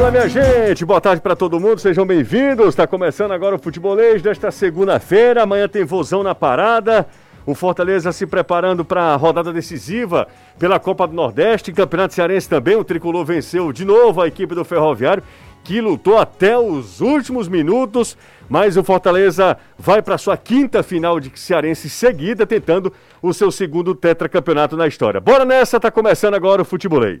Olá, minha gente, boa tarde para todo mundo, sejam bem-vindos. Está começando agora o futebolês desta segunda-feira. Amanhã tem vozão na parada. O Fortaleza se preparando para a rodada decisiva pela Copa do Nordeste, Campeonato Cearense também. O tricolor venceu de novo a equipe do Ferroviário, que lutou até os últimos minutos. Mas o Fortaleza vai para sua quinta final de Cearense seguida, tentando o seu segundo tetracampeonato na história. Bora nessa, tá começando agora o futebolês.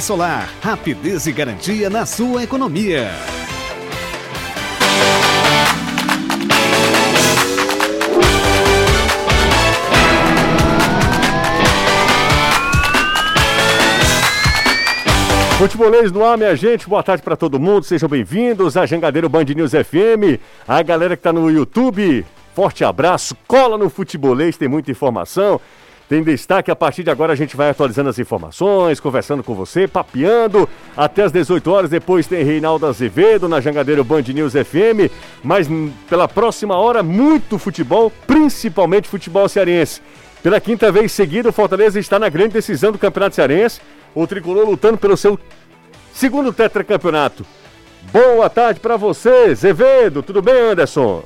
solar, rapidez e garantia na sua economia. Futebolês no ar, minha gente. Boa tarde para todo mundo. Sejam bem-vindos a Jangadeiro Band News FM. A galera que está no YouTube, forte abraço. Cola no Futebolês, tem muita informação. Tem destaque, a partir de agora a gente vai atualizando as informações, conversando com você, papeando até as 18 horas. Depois tem Reinaldo Azevedo na Jangadeiro Band News FM. Mas pela próxima hora, muito futebol, principalmente futebol cearense. Pela quinta vez seguida, o Fortaleza está na grande decisão do Campeonato Cearense. O tricolor lutando pelo seu segundo tetracampeonato. Boa tarde para você, Zevedo. Tudo bem, Anderson?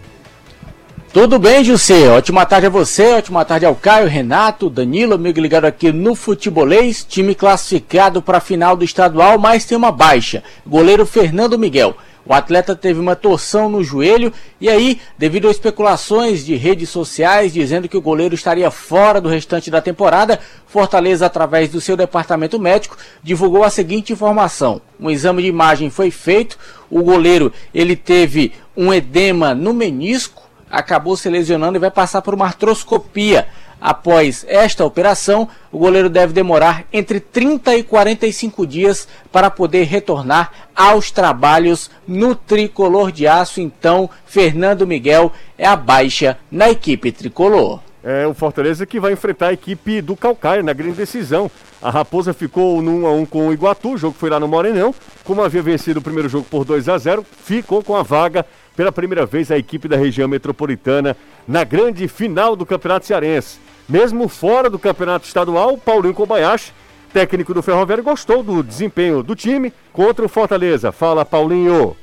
Tudo bem, José? Ótima tarde a você, ótima tarde ao Caio, Renato, Danilo, amigo ligado aqui no Futebolês. Time classificado para a final do estadual, mas tem uma baixa. Goleiro Fernando Miguel. O atleta teve uma torção no joelho e aí, devido a especulações de redes sociais dizendo que o goleiro estaria fora do restante da temporada, Fortaleza, através do seu departamento médico, divulgou a seguinte informação: um exame de imagem foi feito, o goleiro ele teve um edema no menisco acabou se lesionando e vai passar por uma artroscopia. Após esta operação, o goleiro deve demorar entre 30 e 45 dias para poder retornar aos trabalhos no tricolor de aço. Então, Fernando Miguel é a baixa na equipe tricolor. É o Fortaleza que vai enfrentar a equipe do Calcaia na grande decisão. A Raposa ficou no 1 a 1 com o Iguatu, o jogo foi lá no Morenão. Como havia vencido o primeiro jogo por 2 a 0, ficou com a vaga pela primeira vez a equipe da região metropolitana na grande final do Campeonato Cearense. Mesmo fora do Campeonato Estadual, Paulinho Kobayashi, técnico do Ferroviário, gostou do desempenho do time contra o Fortaleza. Fala, Paulinho.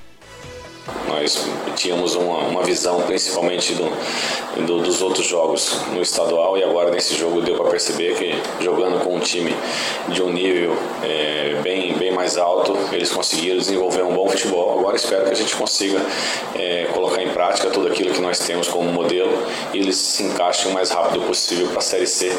Nós tínhamos uma, uma visão, principalmente do, do, dos outros jogos no estadual, e agora nesse jogo deu para perceber que jogando com um time de um nível é, bem, bem mais alto, eles conseguiram desenvolver um bom futebol. Agora espero que a gente consiga é, prática tudo aquilo que nós temos como modelo e eles se encaixem o mais rápido possível para a Série C.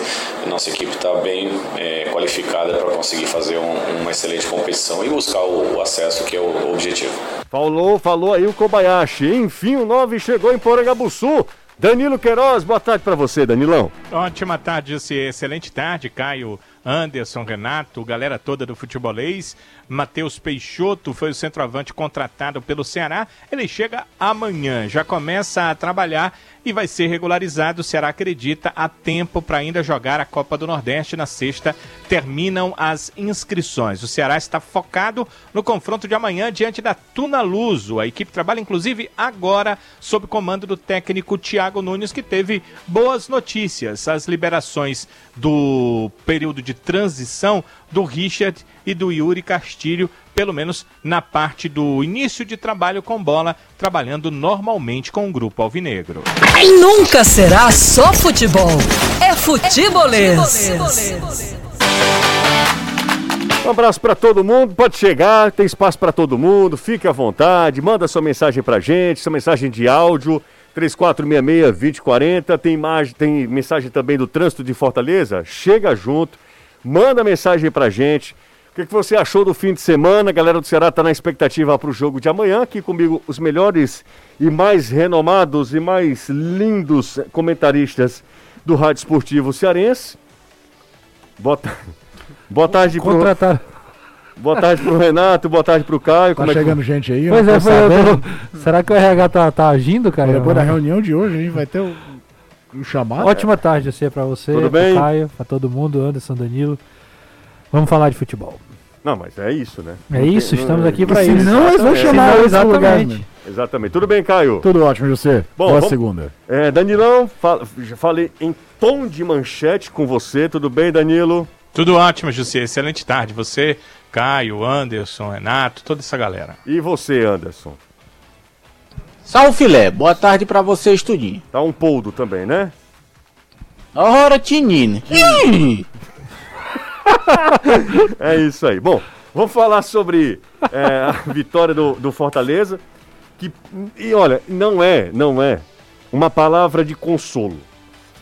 Nossa equipe está bem é, qualificada para conseguir fazer um, uma excelente competição e buscar o, o acesso, que é o, o objetivo. Falou, falou aí o Kobayashi. Enfim, o 9 chegou em Porangabuçu. Danilo Queiroz, boa tarde para você, Danilão. Ótima tarde, excelente tarde, Caio, Anderson, Renato, galera toda do futebolês. Matheus Peixoto foi o centroavante contratado pelo Ceará. Ele chega amanhã, já começa a trabalhar e vai ser regularizado. O Ceará acredita a tempo para ainda jogar a Copa do Nordeste na sexta. Terminam as inscrições. O Ceará está focado no confronto de amanhã diante da Tuna Luso. A equipe trabalha inclusive agora sob comando do técnico Thiago Nunes, que teve boas notícias. As liberações do período de transição do Richard e do Yuri Castilho, pelo menos na parte do início de trabalho com bola, trabalhando normalmente com o grupo alvinegro. Nunca será só futebol, é futebolês. Um abraço para todo mundo, pode chegar, tem espaço para todo mundo, fique à vontade, manda sua mensagem para gente, sua mensagem de áudio, 3466-2040, tem, imagem, tem mensagem também do trânsito de Fortaleza, chega junto, manda mensagem para gente, o que, que, você achou do fim de semana? A galera do Ceará está na expectativa para o jogo de amanhã. Aqui comigo os melhores e mais renomados e mais lindos comentaristas do Rádio Esportivo Cearense. Boa, Boa tarde Contratar. Boa tarde pro Renato, boa tarde pro Caio. Tá Como é que- chegando gente aí, ó. Pois é, Tô foi, tô- será que o RH tá, tá agindo, cara? Depois da reunião de hoje, gente vai ter o, o chamado. Ótima tarde você pra você, Tudo pro bem? Caio, pra todo mundo, Anderson, Danilo. Vamos falar de futebol. Não, mas é isso, né? É isso, Não- estamos aqui não- pra isso. Senão eles vão Exatamente. chamar Senão, esse lugar, exatamente. né? Exatamente. Tudo bem, Caio? Tudo ótimo, José. Bom, Boa vamos- segunda. É, Danilão, já falei em tom de manchete com você. Tudo bem, Danilo? Tudo ótimo, José. Excelente tarde. Você, Caio, Anderson, Renato, toda essa galera. E você, Anderson? Salve filé, boa tarde pra você, estudinho. Tá um poldo também, né? Ora, Tinine. É isso aí. Bom, vamos falar sobre é, a vitória do, do Fortaleza. Que, e olha, não é, não é uma palavra de consolo,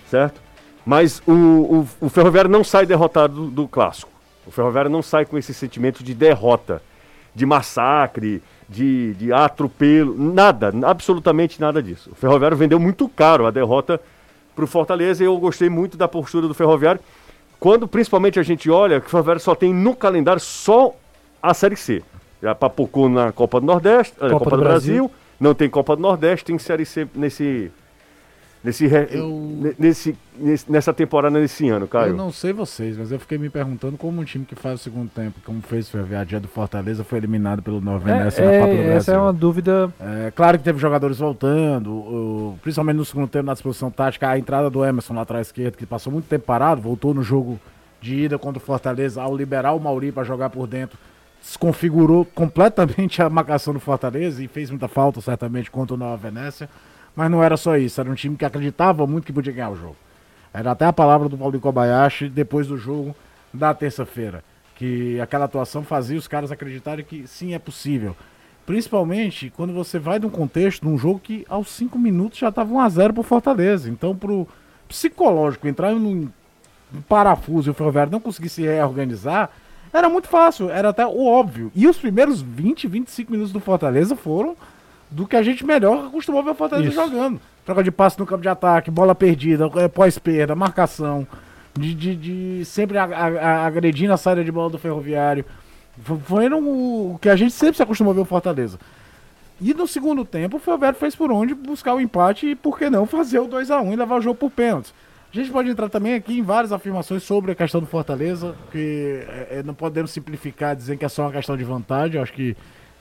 certo? Mas o, o, o Ferroviário não sai derrotado do, do clássico. O Ferroviário não sai com esse sentimento de derrota, de massacre, de, de atropelo, nada, absolutamente nada disso. O Ferroviário vendeu muito caro a derrota para o Fortaleza e eu gostei muito da postura do Ferroviário. Quando principalmente a gente olha que o Ferroviário só tem no calendário só a Série C. Já papocou na Copa do Nordeste, eh, Copa, do, Brasil. não tem Copa do Nordeste, tem Série C nesse. Nesse, re- Eu- ne- nesse, nesse- nessa temporada, nesse ano, Caio. Eu não sei vocês, mas eu fiquei me perguntando como um time que faz o segundo tempo, como fez o Ferroviário dia do Fortaleza, foi eliminado pelo Nova Venécia na É, Copa do é, essa é uma dúvida. É, claro que teve jogadores voltando, o- principalmente no segundo tempo na disposição tática, a entrada do Emerson lá atrás esquerdo, que passou muito tempo parado, voltou no jogo de ida contra o Fortaleza, ao liberar o Mauri para jogar por dentro, desconfigurou completamente a marcação do Fortaleza e fez muita falta, certamente, contra o Nova Venécia. Mas não era só isso, era um time que acreditava muito que podia ganhar o jogo. Era até a palavra do Paulinho Kobayashi depois do jogo da terça-feira. Que aquela atuação fazia os caras acreditarem que sim, é possível. Principalmente quando você vai de um contexto, de um jogo que aos 5 minutos já estava 1x0 pro Fortaleza. Então, pro psicológico entrar num, parafuso e o Ferroviário não conseguir se reorganizar, era muito fácil, era até o óbvio. E os primeiros 20, 25 minutos do Fortaleza foram do que a gente melhor acostumou ver o Fortaleza Isso. jogando. Troca de passe no campo de ataque, bola perdida, eh, pós-perda, marcação, de, de, de sempre a- a- a- agredindo a saída de bola do Ferroviário. F- Foram o que a gente sempre se acostumou a ver o Fortaleza. E no segundo tempo, o Ferroviário fez por onde buscar o empate e, por que não, fazer o 2x1 e levar o jogo por pênaltis. A gente pode entrar também aqui em várias afirmações sobre a questão do Fortaleza, que é, é, não podemos simplificar dizendo que é só uma questão de vantagem. Eu acho que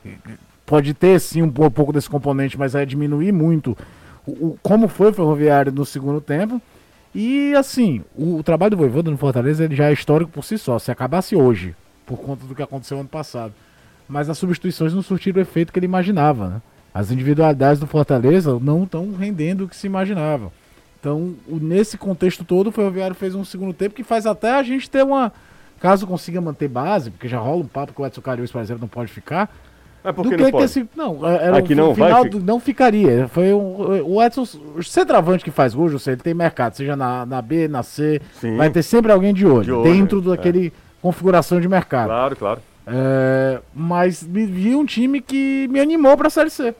é, pode ter sim um, po- pouco desse componente, mas é diminuir muito o, como foi o Ferroviário no segundo tempo. E assim, o, o trabalho do Voivoda no Fortaleza ele já é histórico por si só. Se acabasse hoje, por conta do que aconteceu ano passado. Mas as substituições não surtiram o efeito que ele imaginava. Né? As individualidades do Fortaleza não estão rendendo o que se imaginava. Então, nesse contexto todo, o Ferroviário fez um segundo tempo que faz até a gente ter uma. Caso consiga manter base, porque já rola um papo que o Edson Cariús, por exemplo, não pode ficar. Mas por do que não que pode? esse. Não, é- era Aqui o não vai final fi- do- não ficaria. Foi um, o Edson, o centroavante que faz gol, José, ele tem mercado, seja na, na B, na C, Sim. vai ter sempre alguém de olho, De olho, dentro é. daquele configuração de mercado. Claro, claro. É, mas vi um time que me animou pra Série C.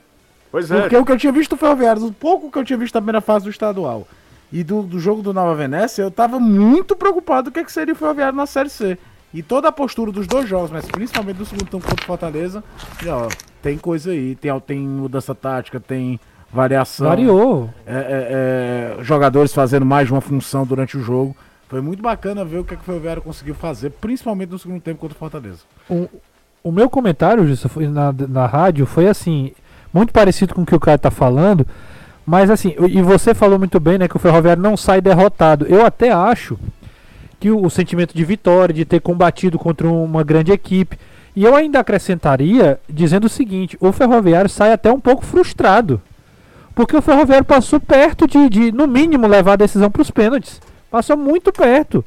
Pois é. Porque o que eu tinha visto do Ferroviário, o pouco que eu tinha visto da primeira fase do estadual e do, do jogo do Nova Venécia, eu tava muito preocupado do que, que seria o Ferroviário na Série C. E toda a postura dos dois jogos, mas principalmente do segundo tempo contra o Fortaleza, e, ó, tem coisa aí, tem, tem mudança tática, tem variação. Variou. É, é, é, jogadores fazendo mais de uma função durante o jogo. Foi muito bacana ver o que, que o Ferroviário conseguiu fazer, principalmente no segundo tempo contra o Fortaleza. O, o meu comentário, Justo, foi na, na rádio foi assim, muito parecido com o que o cara tá falando, mas assim, e e você falou muito bem, né, que o Ferroviário não sai derrotado. Eu até acho que o, o sentimento de vitória, de ter combatido contra uma grande equipe, e eu ainda acrescentaria dizendo o seguinte, o Ferroviário sai até um pouco frustrado. Porque o Ferroviário passou perto de, de no mínimo, levar a decisão para os pênaltis. Passou muito perto.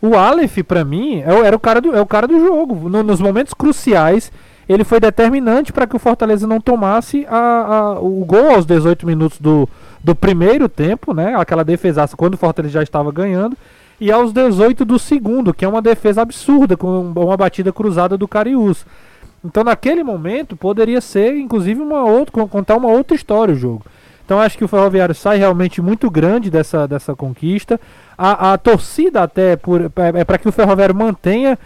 O Aleph, pra mim, é era o cara do, é o cara do jogo. No- nos momentos cruciais, ele foi determinante para que o Fortaleza não tomasse a, a- o gol aos 18 minutos do, do primeiro tempo, né? Aquela defesaça quando o Fortaleza já estava ganhando. E aos 18 do segundo, que é uma defesa absurda, com uma batida cruzada do Cariús. Então, naquele momento, poderia ser, inclusive, uma outra, con- contar uma outra história o jogo. Então, acho que o Ferroviário sai realmente muito grande dessa, dessa conquista. A, a torcida, até, por, é, é para que o Ferroviário mantenha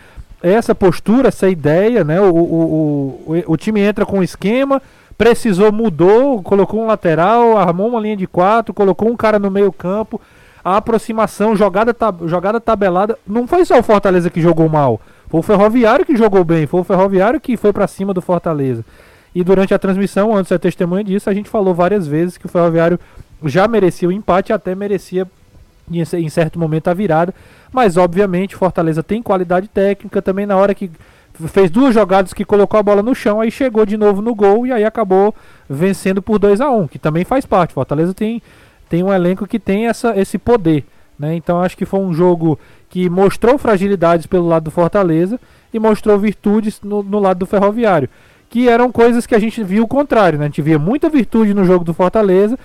essa postura, essa ideia, né? O, o, o, o time entra com um esquema, precisou, mudou, colocou um lateral, armou uma linha de quatro, colocou um cara no meio campo, a aproximação, jogada, tab jogada tabelada. Não foi só o Fortaleza que jogou mal, foi o Ferroviário que jogou bem, foi o Ferroviário que foi para cima do Fortaleza. E durante a transmissão, antes da testemunha disso, a gente falou várias vezes que o Ferroviário já merecia o empate, até merecia em certo momento a virada, mas obviamente Fortaleza tem qualidade técnica também na hora que fez duas jogadas que colocou a bola no chão, aí chegou de novo no gol e aí acabou vencendo por 2 a 1 um, que também faz parte. Fortaleza tem, tem um elenco que tem essa, esse poder. Né? Então acho que foi um jogo que mostrou fragilidades pelo lado do Fortaleza e mostrou virtudes no, no lado do Ferroviário. Que eram coisas que a gente viu o contrário, né? A gente via muita virtude no jogo do Fortaleza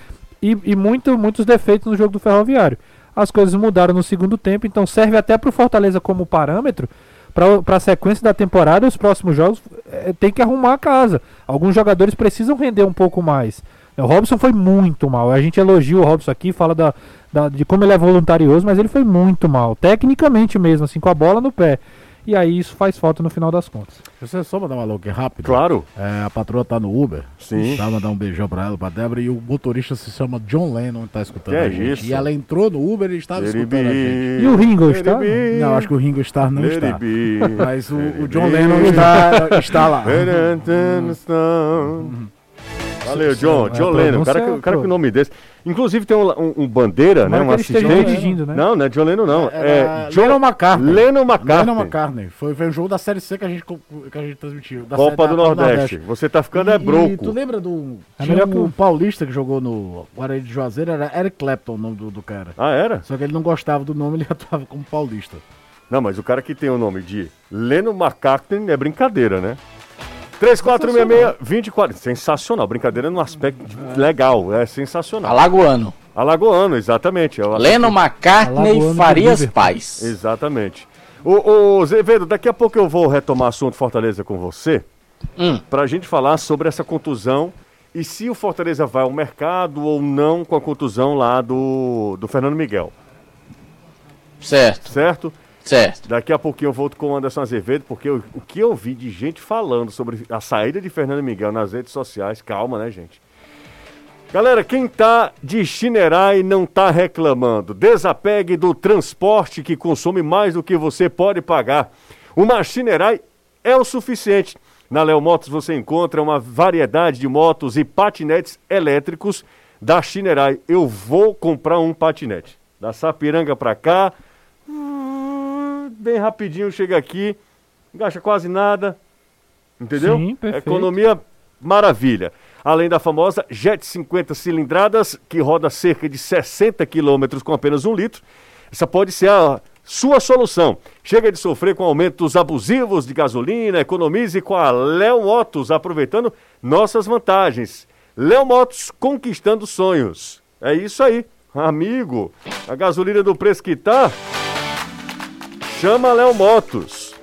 e, e muito, muitos defeitos no jogo do Ferroviário. As coisas mudaram no segundo tempo, então serve até para o Fortaleza como parâmetro para a sequência da temporada, os próximos jogos, é, tem que arrumar a casa. Alguns jogadores precisam render um pouco mais. O Robson foi muito mal. A gente elogia o Robson aqui, fala da, da, de como ele é voluntarioso, mas ele foi muito mal. Tecnicamente mesmo, assim, com a bola no pé. E aí isso faz falta no final das contas. Você só mandar uma alô aqui rápido? Claro. É, a patroa tá no Uber. Sim. Tá, mandar um beijão pra ela, pra Débora. E o motorista se chama John Lennon, tá escutando Que é a gente. isso? E ela entrou no Uber e estava escutando a gente. E o Ringo está? Não, acho que o Ringo Starr não Let está. Mas o, o John Lennon está, está lá. Valeu, John. É, John a Lennon. O cara, que- o cara o nome desse. Inclusive tem um, um- um bandeira, né? Tomara Um que assistente. dirigindo, né? Não, não é John Lennon, não. Era É John Lennon McCartney. Lennon McCartney. Lennon McCartney. Foi, foi um jogo da Série C que a gente, que a gente transmitiu. Da Copa do da- Nordeste. Você tá ficando é E- E tu broco. lembra do. É melhor que um o- paulista que jogou no Guarani de Juazeiro, era Eric Clapton o nome do, do cara. Ah, era? Só que ele não gostava do nome, ele atuava como paulista. Não, mas o cara que tem o nome de Lennon McCartney é brincadeira, né? 3466-2040. Sensacional. Brincadeira num aspecto legal. É sensacional. Alagoano. Alagoano, exatamente. É Leno McCartney Alagoano Farias. Paz. Exatamente. Ô, ô Zevedo, daqui a pouco eu vou retomar assunto Fortaleza com você, Hum. pra gente falar sobre essa contusão e se o Fortaleza vai ao mercado ou não com a contusão lá do, do Fernando Miguel, Certo, certo? Certo. Daqui a pouquinho eu volto com o Anderson Azevedo, porque eu- o que eu vi de gente falando sobre a saída de Fernando Miguel nas redes sociais, calma, né, gente? Galera, quem tá de Chinerai não tá reclamando. Desapegue do transporte que consome mais do que você pode pagar. Uma Chinerai é o suficiente. Na Léo Motos você encontra uma variedade de motos e patinetes elétricos da Chinerai. Eu vou comprar um patinete. Da Sapiranga pra cá, bem rapidinho chega aqui, gasta quase nada, entendeu? Sim, perfeito. Economia maravilha. Além da famosa Jet 50 cilindradas, que roda cerca de 60 quilômetros com apenas um litro, essa pode ser a sua solução. Chega de sofrer com aumentos abusivos de gasolina, economize com a Léo Motos, aproveitando nossas vantagens. Léo Motos conquistando sonhos. É isso aí, amigo. A gasolina do preço que tá, chama Léo Motos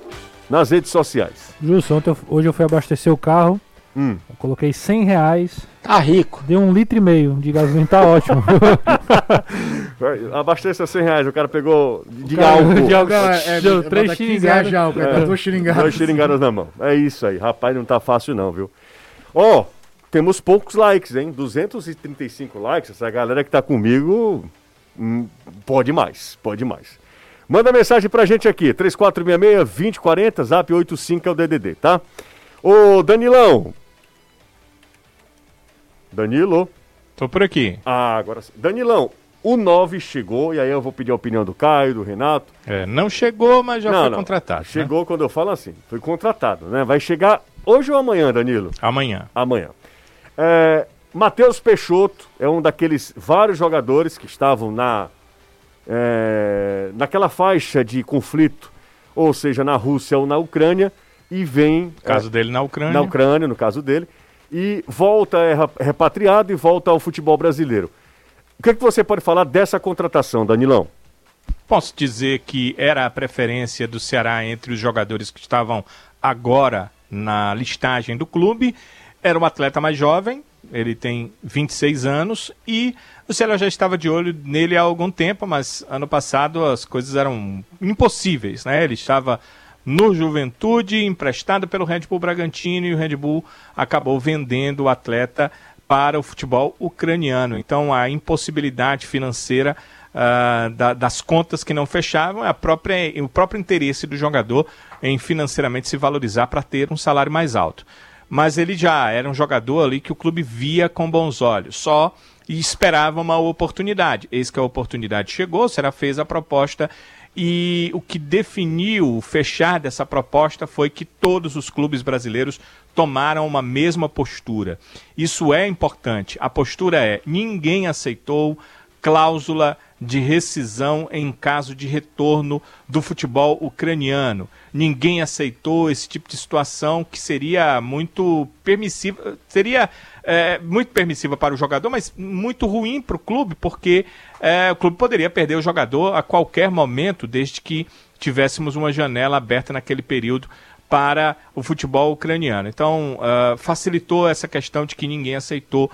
nas redes sociais. Justo, ontem eu- hoje eu fui abastecer o carro, Hum. eu coloquei 100 reais, Tá rico. deu um litro e meio de gasolina, tá ótimo. Abasteça 100 reais, o cara pegou de álcool. de álcool. É, é, Deu três 15 xiringadas. álcool, É. tá duas xiringadas. Dois xiringadas na mão. É isso aí. Rapaz, não tá fácil não, viu? Ó, temos poucos likes, hein? 235 likes. Essa galera que tá comigo hum, pode mais, pode mais. Manda mensagem pra gente aqui, 3466-2040, zap 85 é o DDD, tá? Ô, Danilão. Danilo. Tô por aqui. Ah, agora sim. Danilão, o 9 chegou, e aí eu vou pedir a opinião do Caio, do Renato. É, não chegou, mas já não, foi não. contratado. né? Chegou quando eu falo assim, foi contratado, né? Vai chegar hoje ou amanhã, Danilo? Amanhã. Amanhã. É, Matheus Peixoto é um daqueles vários jogadores que estavam na é, naquela faixa de conflito, ou seja, na Rússia ou na Ucrânia, e vem O caso dele na Ucrânia. na Ucrânia, no caso dele, e volta, é repatriado e volta ao futebol brasileiro. O que, é que você pode falar dessa contratação, Danilão? Posso dizer que era a preferência do Ceará entre os jogadores que estavam agora na listagem do clube. Era um atleta mais jovem, ele tem 26 anos e o Ceará já estava de olho nele há algum tempo, mas ano passado as coisas eram impossíveis, né? Ele estava no Juventude, emprestado pelo Red Bull Bragantino, e o Red Bull acabou vendendo o atleta para o futebol ucraniano. Então, a impossibilidade financeira uh, da, das contas que não fechavam, a própria, o próprio interesse do jogador em financeiramente se valorizar para ter um salário mais alto. Mas ele já era um jogador ali que o clube via com bons olhos, só e esperava uma oportunidade. Eis que a oportunidade chegou, será fez a proposta e o que definiu o fechar dessa proposta foi que todos os clubes brasileiros tomaram uma mesma postura. Isso é importante. A postura é: ninguém aceitou cláusula de rescisão em caso de retorno do futebol ucraniano. Ninguém aceitou esse tipo de situação que seria muito permissiva, seria é, muito permissiva para o jogador, mas muito ruim para o clube, porque é, o clube poderia perder o jogador a qualquer momento, desde que tivéssemos uma janela aberta naquele período para o futebol ucraniano. Então, uh, facilitou essa questão de que ninguém aceitou uh,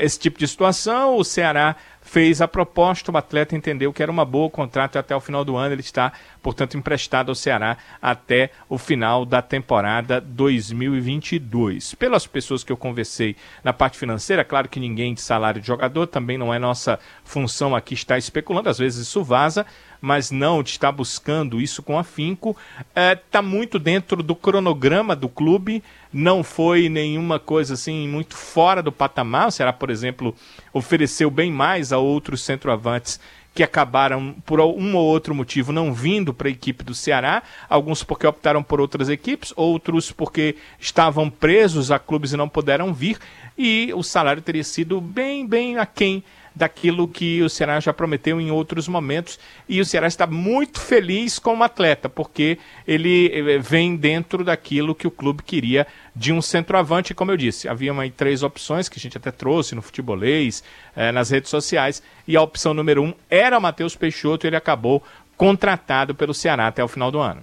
esse tipo de situação. O Ceará fez a proposta, o atleta entendeu que era uma boa contrato até o final do ano, ele está, portanto, emprestado ao Ceará até o final da temporada 2022. Pelas pessoas que eu conversei na parte financeira, claro que ninguém de salário de jogador, também não é nossa função aqui estar especulando, às vezes isso vaza, mas não estar buscando isso com afinco, está é, tá muito dentro do cronograma do clube, não foi nenhuma coisa assim muito fora do patamar. O Ceará, por exemplo, ofereceu bem mais a outros centroavantes que acabaram, por um ou outro motivo, não vindo para a equipe do Ceará. Alguns porque optaram por outras equipes, outros porque estavam presos a clubes e não puderam vir. E o salário teria sido bem, bem aquém daquilo que o Ceará já prometeu em outros momentos. E o Ceará está muito feliz com o atleta, porque ele eh, vem dentro daquilo que o clube queria de um centroavante. Como eu disse, havia uma, três opções que a gente até trouxe no futebolês, eh, nas redes sociais, e a opção número um era o Matheus Peixoto, e ele acabou contratado pelo Ceará até o final do ano.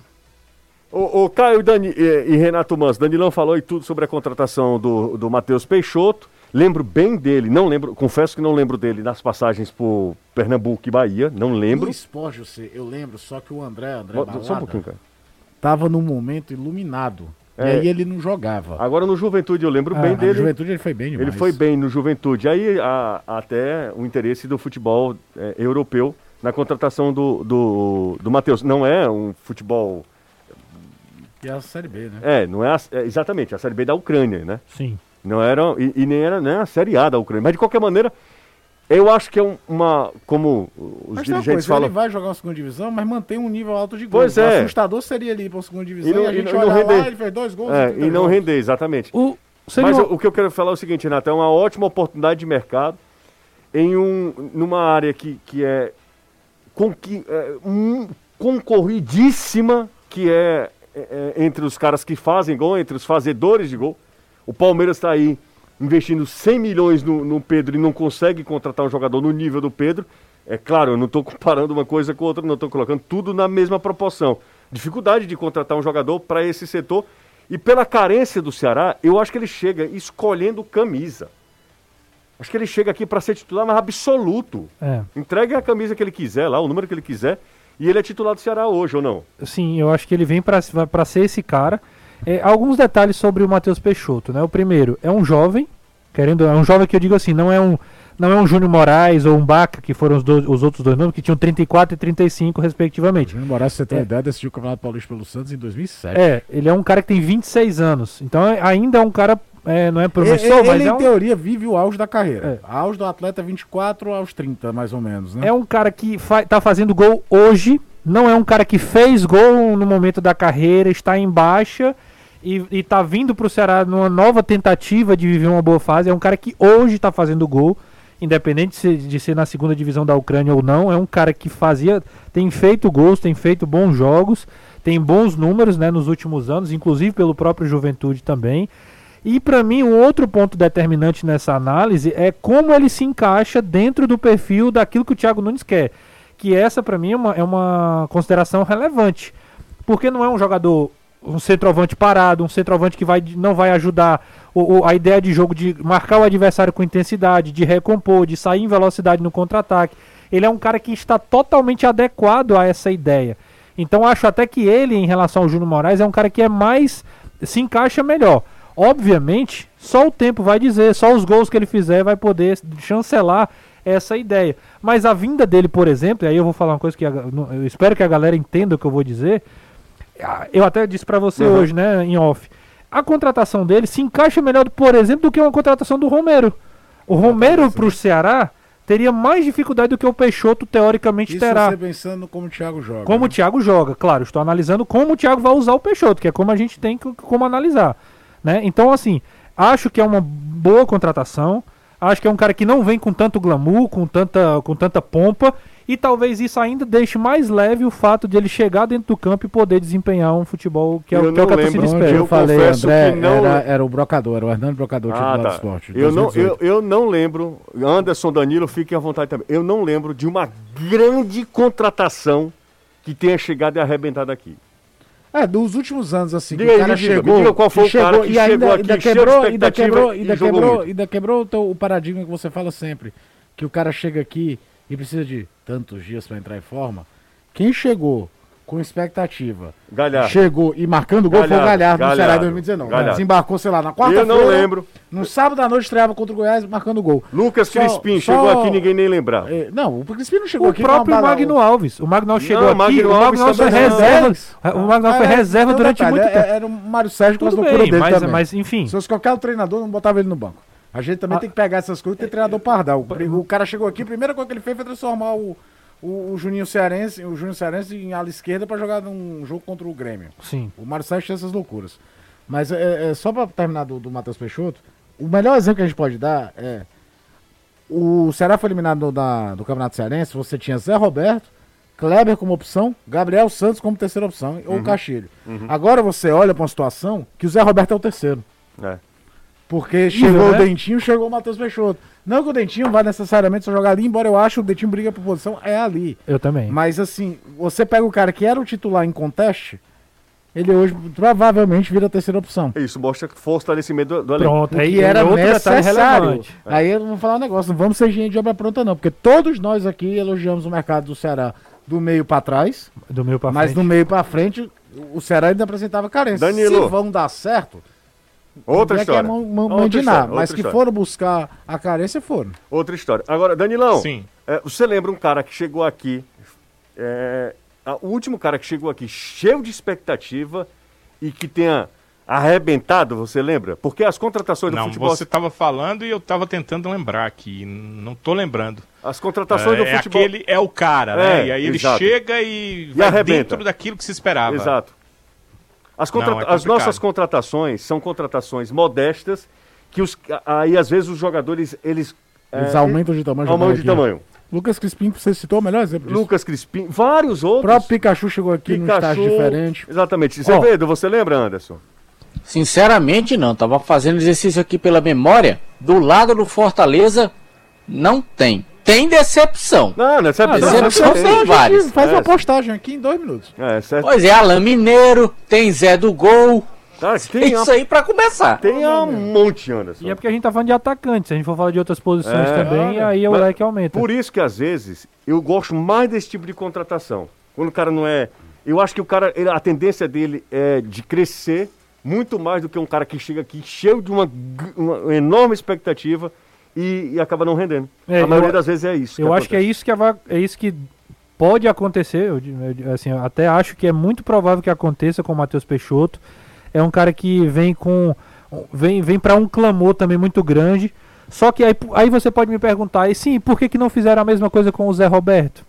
O, o Caio Dani, e, e Renato Mans, Danilão falou e tudo sobre a contratação do, do Matheus Peixoto. Lembro bem dele, não lembro, confesso que não lembro dele nas passagens por Pernambuco e Bahia, não lembro. No esporte, eu, eu lembro, só que o André, André Balada, Só um pouquinho, cara. Tava num momento iluminado. É, e aí ele não jogava. Agora no Juventude eu lembro ah, bem dele. No Juventude ele foi bem demais. Ele foi bem no Juventude. Aí a, até o interesse do futebol é, europeu na contratação do, do, do Matheus. Não é um futebol. E é a Série B, né? É, não é, a, é exatamente, a Série B da Ucrânia, né? Sim. Não era, e, e, nem era nem a Série A da Ucrânia. Mas de qualquer maneira, eu acho que é uma. Como os mas dirigentes coisa, falam. Ele vai jogar uma segunda divisão, mas mantém um nível alto de gols. Pois é. O assustador seria ali para a segunda divisão. E, não, e a gente e não, render. lá, ele fez dois gols. É, e não render, exatamente. O, mas o, o que eu quero falar é o seguinte, Renato: é uma ótima oportunidade de mercado em um, numa área que, que é, com, que, é um, concorridíssima, que é, é, é entre os caras que fazem gol, entre os fazedores de gol. O Palmeiras está aí investindo 100 milhões no, no, Pedro e não consegue contratar um jogador no nível do Pedro. É claro, eu não estou comparando uma coisa com outra, não estou colocando tudo na mesma proporção. Dificuldade de contratar um jogador para esse setor. E pela carência do Ceará, eu acho que ele chega escolhendo camisa. Acho que ele chega aqui para ser titular, mas absoluto. É. Entregue a camisa que ele quiser lá, o número que ele quiser. E ele é titular do Ceará hoje, ou não? Sim, eu acho que ele vem para ser esse cara. É, alguns detalhes sobre o Matheus Peixoto, né? O primeiro, é um jovem, querendo, é um jovem que eu digo assim, não é um não é um Júnior Moraes ou um Baca, que foram os, dois, os outros dois nomes, que tinham 34 e 35, respectivamente. Júnior Moraes, você tem é. ideia, decidiu o Campeonato Paulista pelo Santos em 2007. É, ele é um cara que tem 26 anos. Então é, ainda é um cara, é, não é promissor, ele, mas ele, é um... em teoria, vive o auge da carreira. É. Auge do atleta 24 aos 30, mais ou menos, né? É um cara que fa tá fazendo gol hoje, não é um cara que fez gol no momento da carreira, está em baixa e, e tá vindo pro Ceará numa nova tentativa de viver uma boa fase. É um cara que hoje tá fazendo gol, independente de ser, de ser na segunda divisão da Ucrânia ou não. É um cara que fazia, tem feito gols, tem feito bons jogos, tem bons números né, nos últimos anos, inclusive pelo próprio Juventude também. E para mim, um outro ponto determinante nessa análise é como ele se encaixa dentro do perfil daquilo que o Thiago Nunes quer. Que essa, para mim, é uma, é uma consideração relevante. Porque não é um jogador um centroavante parado, um centroavante que vai, não vai ajudar o, o, a ideia de jogo de marcar o adversário com intensidade, de recompor, de sair em velocidade no contra-ataque. Ele é um cara que está totalmente adequado a essa ideia. Então acho até que ele, em relação ao Júnior Moraes, é um cara que é mais. se encaixa melhor. Obviamente, só o tempo vai dizer, só os gols que ele fizer vai poder chancelar essa ideia. Mas a vinda dele, por exemplo, e aí eu vou falar uma coisa que eu espero que a galera entenda o que eu vou dizer. Ah, Eu até disse pra você Uhum. hoje, né, em off. A contratação dele se encaixa melhor, por exemplo, do que uma contratação do Romero. O Romero pro Ceará teria mais dificuldade do que o Peixoto teoricamente Isso terá. você pensando como o Thiago joga. Como né? o Thiago joga, claro, estou analisando como o Thiago vai usar o Peixoto, que é como a gente tem que- como analisar, né? Então, assim, acho que é uma boa contratação, acho que é um cara que não vem com tanto glamour, com tanta, com tanta pompa, e talvez isso ainda deixe mais leve o fato de ele chegar dentro do campo e poder desempenhar um futebol que é, Eu o que, é o que a não torcida espera. Eu eu falei, André, que não- era, era o Brocador, era o Hernando Brocador, Ah, do tá. esporte. Eu não, 2018. eu, eu não lembro, Anderson Danilo, fiquem à vontade também. Eu não lembro de uma grande contratação que tenha chegado e arrebentado aqui. É, dos últimos anos, assim, que Diga o aí, cara diga, chegou. diga qual foi que o cara chegou, que e ainda, chegou aqui ainda cheio de quebrou, ainda quebrou, e ainda quebrou, ainda quebrou o, teu- o paradigma que você fala sempre. Que o cara chega aqui e precisa de tantos dias para entrar em forma. Quem chegou com expectativa, Galhardo. chegou e marcando gol foi o Galhardo, Galhardo no Ceará em Galhardo, 2019. Galhardo. Desembarcou, sei lá, na Eu quarta-feira. não lembro. No sábado à noite estreava contra o Goiás marcando gol. Lucas Só- Crispim só- chegou aqui ninguém nem lembrava. É, não, o Crispim não chegou O aqui próprio bala- Magno Alves. O Magno Alves chegou Não, aqui, Magno o Magno Alves foi não. reserva. É, O Magno Alves foi é, reserva durante detalhe, muito é- tempo. Era o Mário Sérgio com as loucuras dele mas, também. mas enfim. Se fosse qualquer treinador, não botava ele no banco. A gente também Ah. tem que pegar essas coisas e ter treinador pardal. O, o cara chegou aqui, a primeira coisa que ele fez foi transformar o, o, o Juninho Cearense, o Juninho Cearense em ala esquerda pra jogar num jogo contra o Grêmio. Sim. O Mário tinha essas loucuras. Mas é, é, só pra terminar do, do Matheus Peixoto, o melhor exemplo que a gente pode dar é. O Ceará foi eliminado do, da- do Campeonato Cearense, você tinha Zé Roberto, Kleber como opção, Gabriel Santos como terceira opção, ou Castilho. Agora você olha pra uma situação que o Zé Roberto é o terceiro. É. Porque chegou né? o Dentinho, chegou o Matheus Peixoto. Não que o Dentinho vá necessariamente só jogar ali, embora eu ache que o Dentinho briga por posição, é ali. Eu também. Mas assim, você pega o cara que era o titular em conteste, ele hoje provavelmente vira a terceira opção. Isso mostra fortalecimento do, do elenco. Pronto, O aí que era é necessário. relevante. Aí eu vou falar um negócio, não vamos ser engenheiro de obra pronta não, porque todos nós aqui elogiamos o mercado do Ceará do meio pra trás, Do meio pra mas frente. do meio pra frente o Ceará ainda apresentava carência. Danilo. Se vão dar certo, Outra é que é história. história, nada, mas que história. foram buscar a carência foram. Outra história. Agora, Danilão, Sim. é, você lembra um cara que chegou aqui, é, a- o último cara que chegou aqui cheio de expectativa e que tenha arrebentado, você lembra? Porque as contratações do Não, futebol... você estava falando e eu estava tentando lembrar aqui. Não tô lembrando. As contratações é, do é futebol... aquele é o cara, É, né? E aí ele exato. chega e, vai arrebenta. dentro daquilo que se esperava. Exato. As, contra- Não, é as nossas contratações são contratações modestas que os, aí às vezes os jogadores eles Eles é, aumentam de tamanho. aumentam de tamanho. Lucas Crispim, você citou o melhor exemplo disso. Lucas Crispim, vários O outros. próprio Pikachu chegou aqui num estágio diferente. Exatamente. Ó. Zevedo, você lembra, Anderson? Sinceramente, não. Tava fazendo exercício aqui pela memória. Do lado do Fortaleza, não tem. Tem decepção. Não, não é certo. decepção tem vários. Faz É. uma postagem aqui em dois minutos. É, certo. Pois é, Alain Mineiro, tem Zé do Gol. Tá, É tem, isso aí pra começar. tem um monte, Anderson. E é porque a gente tá falando de atacante. Se a gente for falar de outras posições É. também, aí o Mas leque aumenta. Por isso que às vezes eu gosto mais desse tipo de contratação. Quando o cara não é. Eu acho que o cara, ele- a tendência dele é de crescer muito mais do que um cara que chega aqui cheio de uma, uma enorme expectativa e, e acaba não rendendo. É, a maioria eu- das vezes é isso. Eu acho que é isso que, é isso que pode acontecer. Eu, eu assim, eu até acho que é muito provável que aconteça com o Matheus Peixoto. É um cara que vem com. Vem, vem para um clamor também muito grande. Só que aí, aí você pode me perguntar, e sim, por que, que não fizeram a mesma coisa com o Zé Roberto?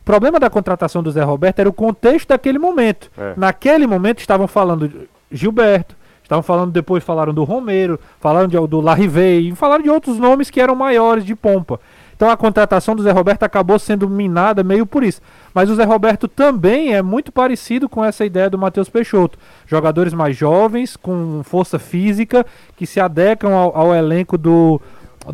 O problema da contratação do Zé Roberto era o contexto daquele momento. É. Naquele momento estavam falando Gilberto, estavam falando depois falaram do Romero, falaram de, do Larrivei, falaram de outros nomes que eram maiores de pompa. Então a contratação do Zé Roberto acabou sendo minada meio por isso. Mas o Zé Roberto também é muito parecido com essa ideia do Matheus Peixoto. Jogadores mais jovens, com força física, que se adequam ao, ao elenco do,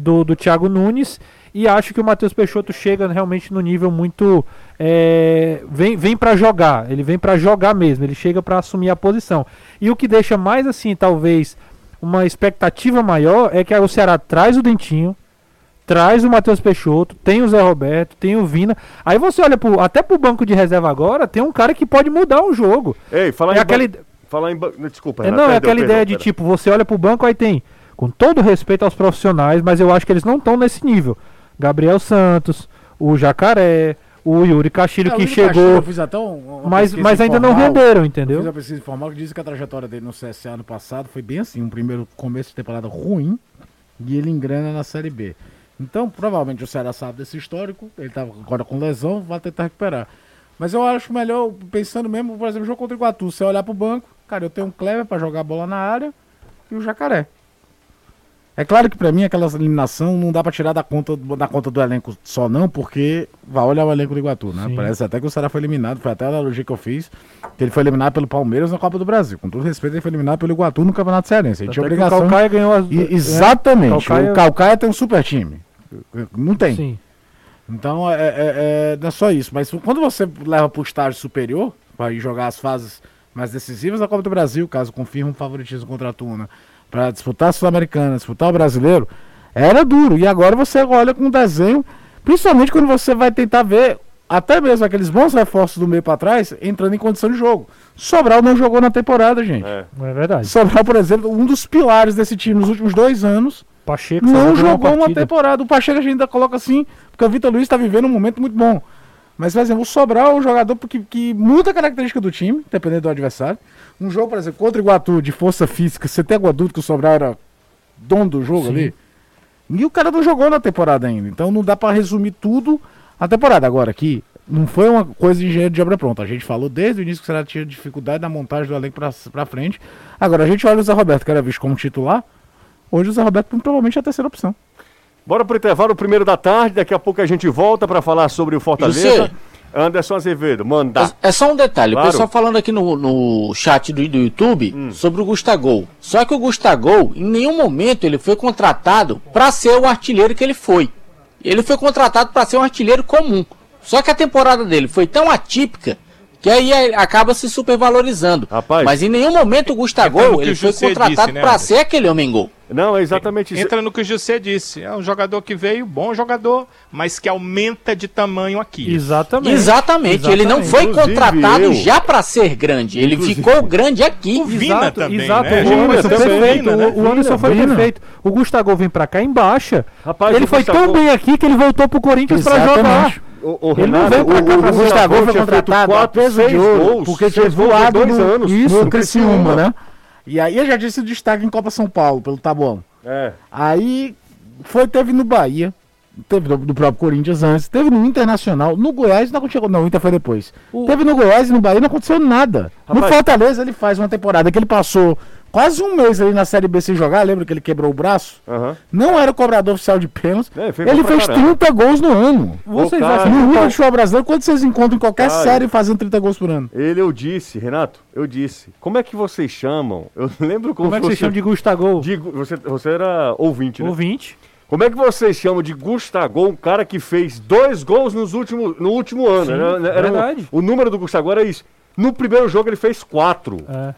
do, do Thiago Nunes. E acho que o Matheus Peixoto chega realmente no nível muito. É, vem vem para jogar, ele vem para jogar mesmo, ele chega para assumir a posição. E o que deixa mais assim, talvez, uma expectativa maior é que o Ceará traz o Dentinho, traz o Matheus Peixoto, tem o Zé Roberto, tem o Vina. Aí você olha pro, até pro banco de reserva agora, tem um cara que pode mudar o jogo. Ei, falar É em aquela Falar em Desculpa, É, Renato, não, é aquela perdão, ideia de perdão. tipo, você olha pro banco, aí tem, com todo respeito aos profissionais, mas eu acho que eles não estão nesse nível. Gabriel Santos, o Jacaré, o Yuri Castilho É, o que Yuri Castilho, chegou, Eu uma mas, mas ainda não renderam, Eu entendeu? fiz uma pesquisa informal que diz que a trajetória dele no CSA ano passado foi bem assim, um primeiro começo de temporada ruim e ele engrana na Série B. Então, provavelmente o Ceará sabe desse histórico, ele tá agora com lesão, vai tentar recuperar. Mas eu acho melhor, pensando mesmo, por exemplo, jogo contra o Iguatu, você olhar pro banco, cara, eu tenho um Clever pra jogar a bola na área e o Jacaré. É claro que pra mim aquela eliminação não dá pra tirar da conta, da conta do elenco só não, porque vai olhar o elenco do Iguatu, né? Sim. Parece até que o Ceará foi eliminado, foi até a analogia que eu fiz, que ele foi eliminado pelo Palmeiras na Copa do Brasil. Com todo respeito, ele foi eliminado pelo Iguatu no Campeonato Cearense. Ele tinha que o obrigação... Calcaia ganhou as E- é, exatamente. Calcaia- O Calcaia tem um super time. Não tem. Sim. Então, é, é- é- não é só isso. Mas quando você leva para o estágio superior, para ir jogar as fases mais decisivas da Copa do Brasil, caso confirme um favoritismo contra a Tuna, para disputar a Sul-Americana, disputar o Brasileiro, era duro. E agora você olha com um desenho, principalmente quando você vai tentar ver até mesmo aqueles bons reforços do meio para trás entrando em condição de jogo. Sobral não jogou na temporada, gente. É. É verdade. Sobral, por exemplo, um dos pilares desse time nos últimos dois anos, Pacheco não jogou uma partida. temporada. O Pacheco a gente ainda coloca assim, porque o Vitor Luiz está vivendo um momento muito bom. Mas, por exemplo, o Sobral é um jogador porque, que muda a característica do time, dependendo do adversário. Um jogo, por exemplo, contra o Iguatu, de força física, você tem o adulto que o Sobral era dono do jogo Sim. ali. E o cara não jogou na temporada ainda. Então não dá para resumir tudo a temporada. Agora, aqui, não foi uma coisa de engenheiro de obra pronta. A gente falou desde o início que o Ceará tinha dificuldade na montagem do elenco pra frente. Agora, a gente olha o Zé Roberto, que era visto como titular. Hoje o Zé Roberto provavelmente é a terceira opção. Bora pro intervalo, primeiro da tarde. Daqui a pouco a gente volta para falar sobre o Fortaleza. Anderson Azevedo, manda. É, é só um detalhe, Claro. o pessoal falando aqui no, no chat do, do YouTube sobre o Gustagol. Só que o Gustagol, em nenhum momento ele foi contratado para ser o artilheiro que ele foi. Ele foi contratado para ser um artilheiro comum. Só que a temporada dele foi tão atípica que aí é- acaba se supervalorizando. Rapaz. Mas em nenhum momento o que ele o foi José contratado né, para ser aquele homem gol. Não, é exatamente isso. Entra no que o José disse. É um jogador que veio, bom jogador, mas que aumenta de tamanho aqui. Exatamente. Exatamente. Ele não Exatamente. foi Inclusive, contratado eu- já para ser grande. Ele Inclusive- ficou grande aqui. O Vina Exato, também, exato. né? O Anderson também, perfeito. Vina, né? O, Anderson foi Vina. perfeito. O Gustavo vem pra cá em baixa. Rapaz, ele foi tão Gustavo- bem aqui que ele voltou pro Corinthians pra jogar. O, o Ele não Renato, veio pra cá o, pra o ser Gustavo foi contratado quatro, peso de ouro, gols, porque tinha voado dois no, anos. isso, no no Criciúma, né? E aí ele já disse destaque em Copa São Paulo, pelo Tabuão. É. Aí foi, teve no Bahia, teve no, no próprio Corinthians antes, teve no Internacional, no Goiás não aconteceu, não, o Inter foi depois. Teve no Goiás e no Bahia não aconteceu nada. No Rapaz- Fortaleza ele faz uma temporada que ele passou quase um mês ali na Série B sem jogar, lembra que ele quebrou o braço? Aham. Não era o cobrador oficial de pênaltis. É, ele fez caramba. 30 gols no ano. Vocês cara, acham No que o nível Pau- de brasileiro, quando vocês encontram em qualquer Cara. série fazendo 30 gols por ano? Ele eu disse, Renato, eu disse. Como é que vocês chamam? Eu lembro como, Como é que você vocês chamam de Gustavo? de- você, você era ouvinte, né? Ouvinte. Como é que vocês chamam de Gustavo, um cara que fez dois gols nos últimos, no último ano? Sim, Era- era- verdade. o número do Gustavo era isso. No primeiro jogo ele fez quatro. É.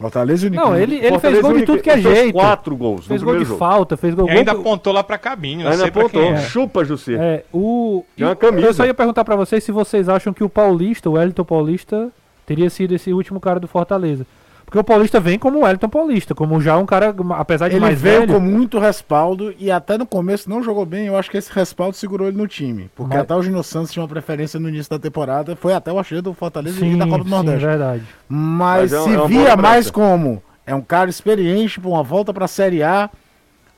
Fortaleza e Não, ele, ele fez gol de tudo que é ele fez jeito. quatro gols Fez no gol de jogo. falta, fez gol. E ainda gol- apontou lá pra cabine, não Ainda apontou. é. Chupa, Jussi. É, o. Uma camisa. Eu só ia perguntar pra vocês se vocês acham que o Paulista, o Wellington Paulista, teria sido esse último cara do Fortaleza. Porque o Paulista vem como o Wellington Paulista, como já um cara, apesar de Ele mais veio velho. com muito respaldo e até no começo não jogou bem. Eu acho que esse respaldo segurou ele no time. Porque Mas- até o Gino Santos tinha uma preferência no início da temporada. Foi até o achei do Fortaleza Sim, e da Copa do sim, Nordeste. verdade. Mas, Mas é um- se é via mais como é um cara experiente para uma volta para a Série A,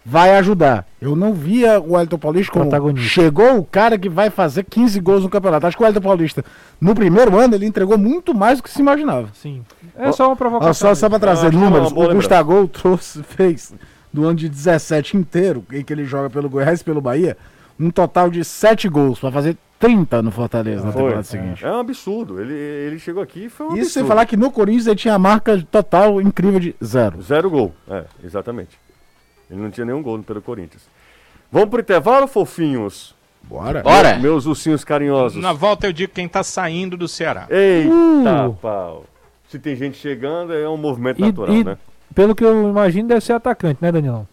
vai ajudar. Eu não via o Wellington Paulista como Protagonista. chegou o cara que vai fazer 15 gols no campeonato. Acho que o Wellington Paulista, no primeiro ano, ele entregou muito mais do que se imaginava. Sim. É só uma provocação. Ó, só, só para trazer é uma números, o. Gustavo trouxe, fez do ano de 17 inteiro, em que ele joga pelo Goiás e pelo Bahia, um total de 7 gols, para fazer 30 no Fortaleza na Foi. temporada seguinte. É um absurdo. Ele, ele chegou aqui e foi um Isso absurdo. sem falar que no Corinthians ele tinha a marca total incrível de zero. Zero gol. É, exatamente. Ele não tinha nenhum gol pelo Corinthians. Vamos pro intervalo, fofinhos? Bora. Bora. Meus ursinhos carinhosos. Na volta eu digo quem tá saindo do Ceará. Eita, Uh. pau. Se tem gente chegando, é um movimento E- natural, e- né? Pelo que eu imagino, deve ser atacante, né, Danielão?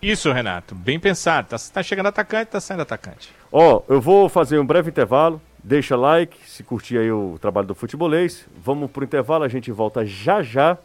Isso, Renato. Bem pensado. Tá, tá chegando atacante, tá saindo atacante. Ó, eu vou fazer um breve intervalo. Deixa like, se curtir aí o trabalho do futebolês. Vamos pro intervalo, a gente volta já já.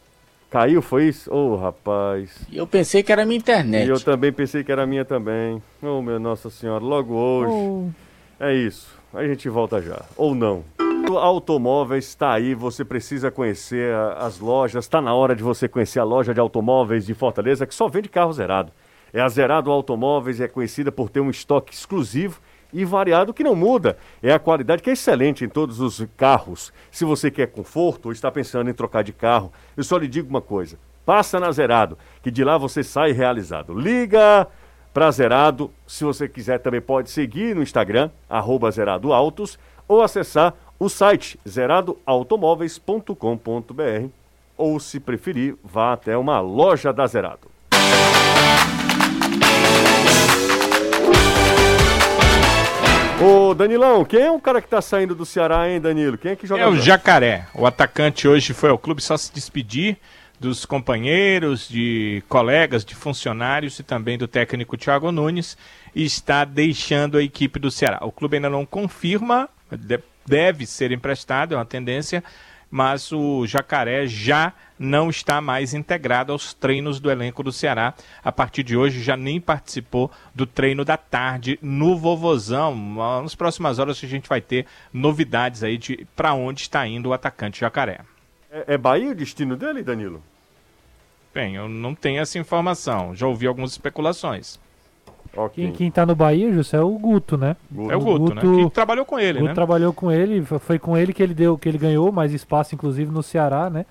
Caiu, foi isso? Ô, rapaz. E eu pensei que era minha internet. E eu também pensei que era minha também. Oh, meu Nossa Senhora, logo hoje. Oh. É isso. A gente volta já. Ou não. O Automóveis está aí, você precisa conhecer as lojas. Está na hora de você conhecer a loja de automóveis de Fortaleza, que só vende carro zerado. É a Zerado Automóveis, é conhecida por ter um estoque exclusivo e variado que não muda. É a qualidade que é excelente em todos os carros. Se você quer conforto ou está pensando em trocar de carro, eu só lhe digo uma coisa: passa na Zerado, que de lá você sai realizado. Liga para Zerado. Se você quiser, também pode seguir no Instagram, arroba Zerado Autos, ou acessar o site zeradoautomóveis.com.br. Ou, se preferir, vá até uma loja da Zerado. Ô, Danilão, quem é o cara que tá saindo do Ceará, hein, Danilo? Quem é que joga É o? Jacaré. O atacante hoje foi ao clube só se despedir dos companheiros, de colegas, de funcionários e também do técnico Thiago Nunes e está deixando a equipe do Ceará. O clube ainda não confirma, de- deve ser emprestado, é uma tendência, mas o Jacaré já não está mais integrado aos treinos do elenco do Ceará. A partir de hoje já nem participou do treino da tarde no Vovozão. Nas próximas horas a gente vai ter novidades aí de para onde está indo o atacante Jacaré. É, é Bahia o destino dele, Danilo? Bem, eu não tenho essa informação. Já ouvi algumas especulações. Ok. Quem, quem tá no Bahia, José, é o Guto, né? É o Guto, né? Que trabalhou com ele, Guto né? trabalhou com ele, foi- com ele que ele deu, que ele ganhou mais espaço, inclusive no Ceará, né?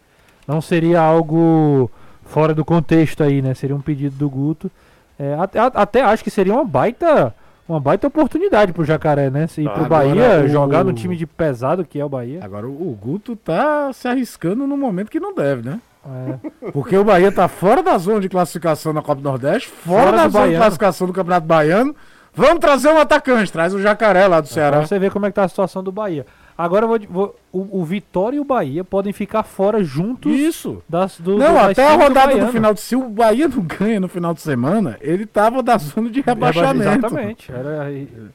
Não seria algo fora do contexto aí, né? Seria um pedido do Guto. É, até, até acho que seria uma baita, uma baita oportunidade pro Jacaré, né? Se ir pro Agora, Bahia, o- jogar no time de pesado que é o Bahia. Agora o o Guto tá se arriscando no momento que não deve, né? É. Porque o Bahia tá fora da zona de classificação na Copa do Nordeste, fora, Fora da zona de Baiano. classificação do Campeonato Baiano. Vamos trazer um atacante, traz o Jacaré lá do Pra Ceará. você ver como é que tá a situação do Bahia. Agora vou, vou- o, o Vitória e o Bahia podem ficar fora juntos Isso. das, do, Não, do- até a rodada do, Baiano. final de se o Bahia não ganha no final de semana, ele tava da zona de rebaixamento. Exatamente, era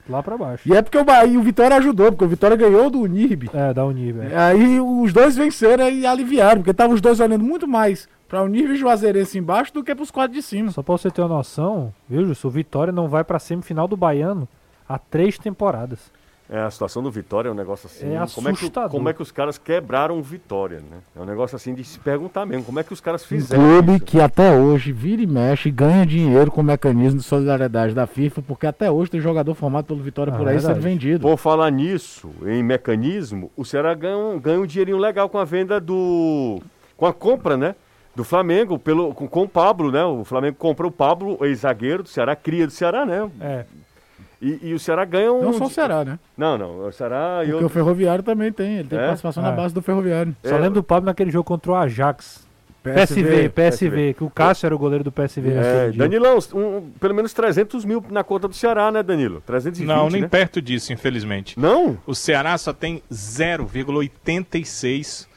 lá pra baixo. E é porque o Bahia, o Vitória ajudou, porque o Vitória ganhou do Unirb. É, da Unib. é. Aí os dois venceram e aliviaram, porque estavam os dois olhando muito mais pra Unirb e Juazeirense embaixo do que pros quatro de cima. Só pra você ter uma noção, viu, Justo? O Vitória não vai pra semifinal do Baiano há três temporadas. É, a situação do Vitória é um negócio assim. É como, é que, assustador. como é que os caras quebraram o Vitória, né? É um negócio assim de se perguntar mesmo. Como é que os caras Um fizeram? clube isso? que até hoje vira e mexe e ganha dinheiro com o mecanismo de solidariedade da FIFA, porque até hoje tem jogador formado pelo Vitória Ah, por aí verdade. sendo vendido. Por falar nisso, em mecanismo, o Ceará ganha um, ganha um dinheirinho legal com a venda do. com a compra, né? Do Flamengo, pelo, com, com o Pablo, né? O Flamengo compra o Pablo, ex-zagueiro do Ceará, cria do Ceará, né? É, E, e o Ceará ganha um. Não só o Ceará, né? Não, não. O Ceará e Porque outro. o Ferroviário também tem, ele tem É? participação Ah. na base do Ferroviário. só É. lembro do Pablo naquele jogo contra o Ajax. PSV, PSV, que o Cássio era o goleiro do PSV É. Danilão, um- pelo menos 300 mil na conta do Ceará, né, Danilo? 320, Não, nem né? perto disso, infelizmente. Não? O Ceará só tem 0,86%.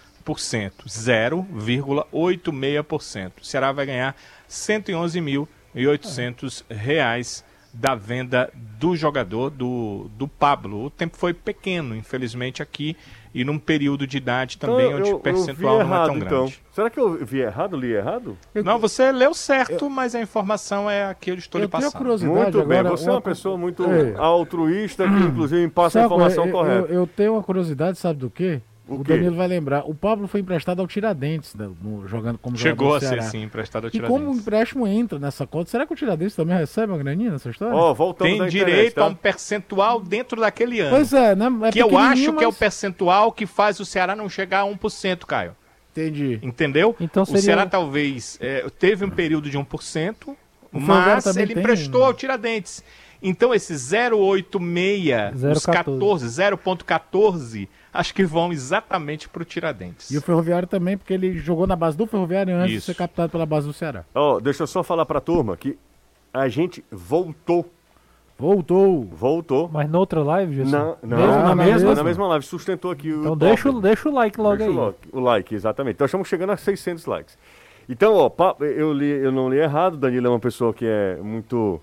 0,86%. O Ceará vai ganhar 111.800 reais da venda do jogador, do, do Pablo. O tempo foi pequeno, infelizmente, aqui, e num período de idade também Então, onde eu- o percentual eu não é errado, tão então. grande. Será que eu vi errado, li errado? Não, você leu certo, mas a informação é a que eu estou Eu lhe tenho passando. curiosidade Muito bem, agora, você é uma uma co- pessoa muito É. altruísta que inclusive me passa a Sabe, informação eu, correta. Eu, eu tenho uma curiosidade, sabe do quê? O O? Danilo vai lembrar. O Pablo foi emprestado ao Tiradentes, né, no- jogando como Chegou a ser, sim, emprestado ao E como o Tiradentes. empréstimo entra nessa conta, será que o Tiradentes também recebe uma graninha nessa história? Ó, voltando Tem direito tá? a um percentual dentro daquele ano. Pois é, né? É que eu acho que é o mas- percentual que faz o Ceará não chegar a 1%, Caio. Entendi. Entendeu? Então O seria- Ceará talvez é, teve um período de 1%, O mas ele tem, emprestou né? ao Tiradentes. Então esses 0,86, os 0,14, 14, 0,14, acho que vão exatamente para o Tiradentes. E o Ferroviário também, porque ele jogou na base do Ferroviário antes Isso. de ser captado pela base do Ceará. Ó, deixa eu só falar pra turma que a gente voltou, Voltou. voltou. Mas noutra live, Jesus? Na, não, Mesmo na, na mesma, mesma? na mesma live, sustentou aqui o Então top. deixa, o- deixa o like logo Deixa aí. o like, o like, exatamente. Então estamos chegando a 600 likes. Então, ó, eu, li, eu não li errado, Danilo é uma pessoa que é muito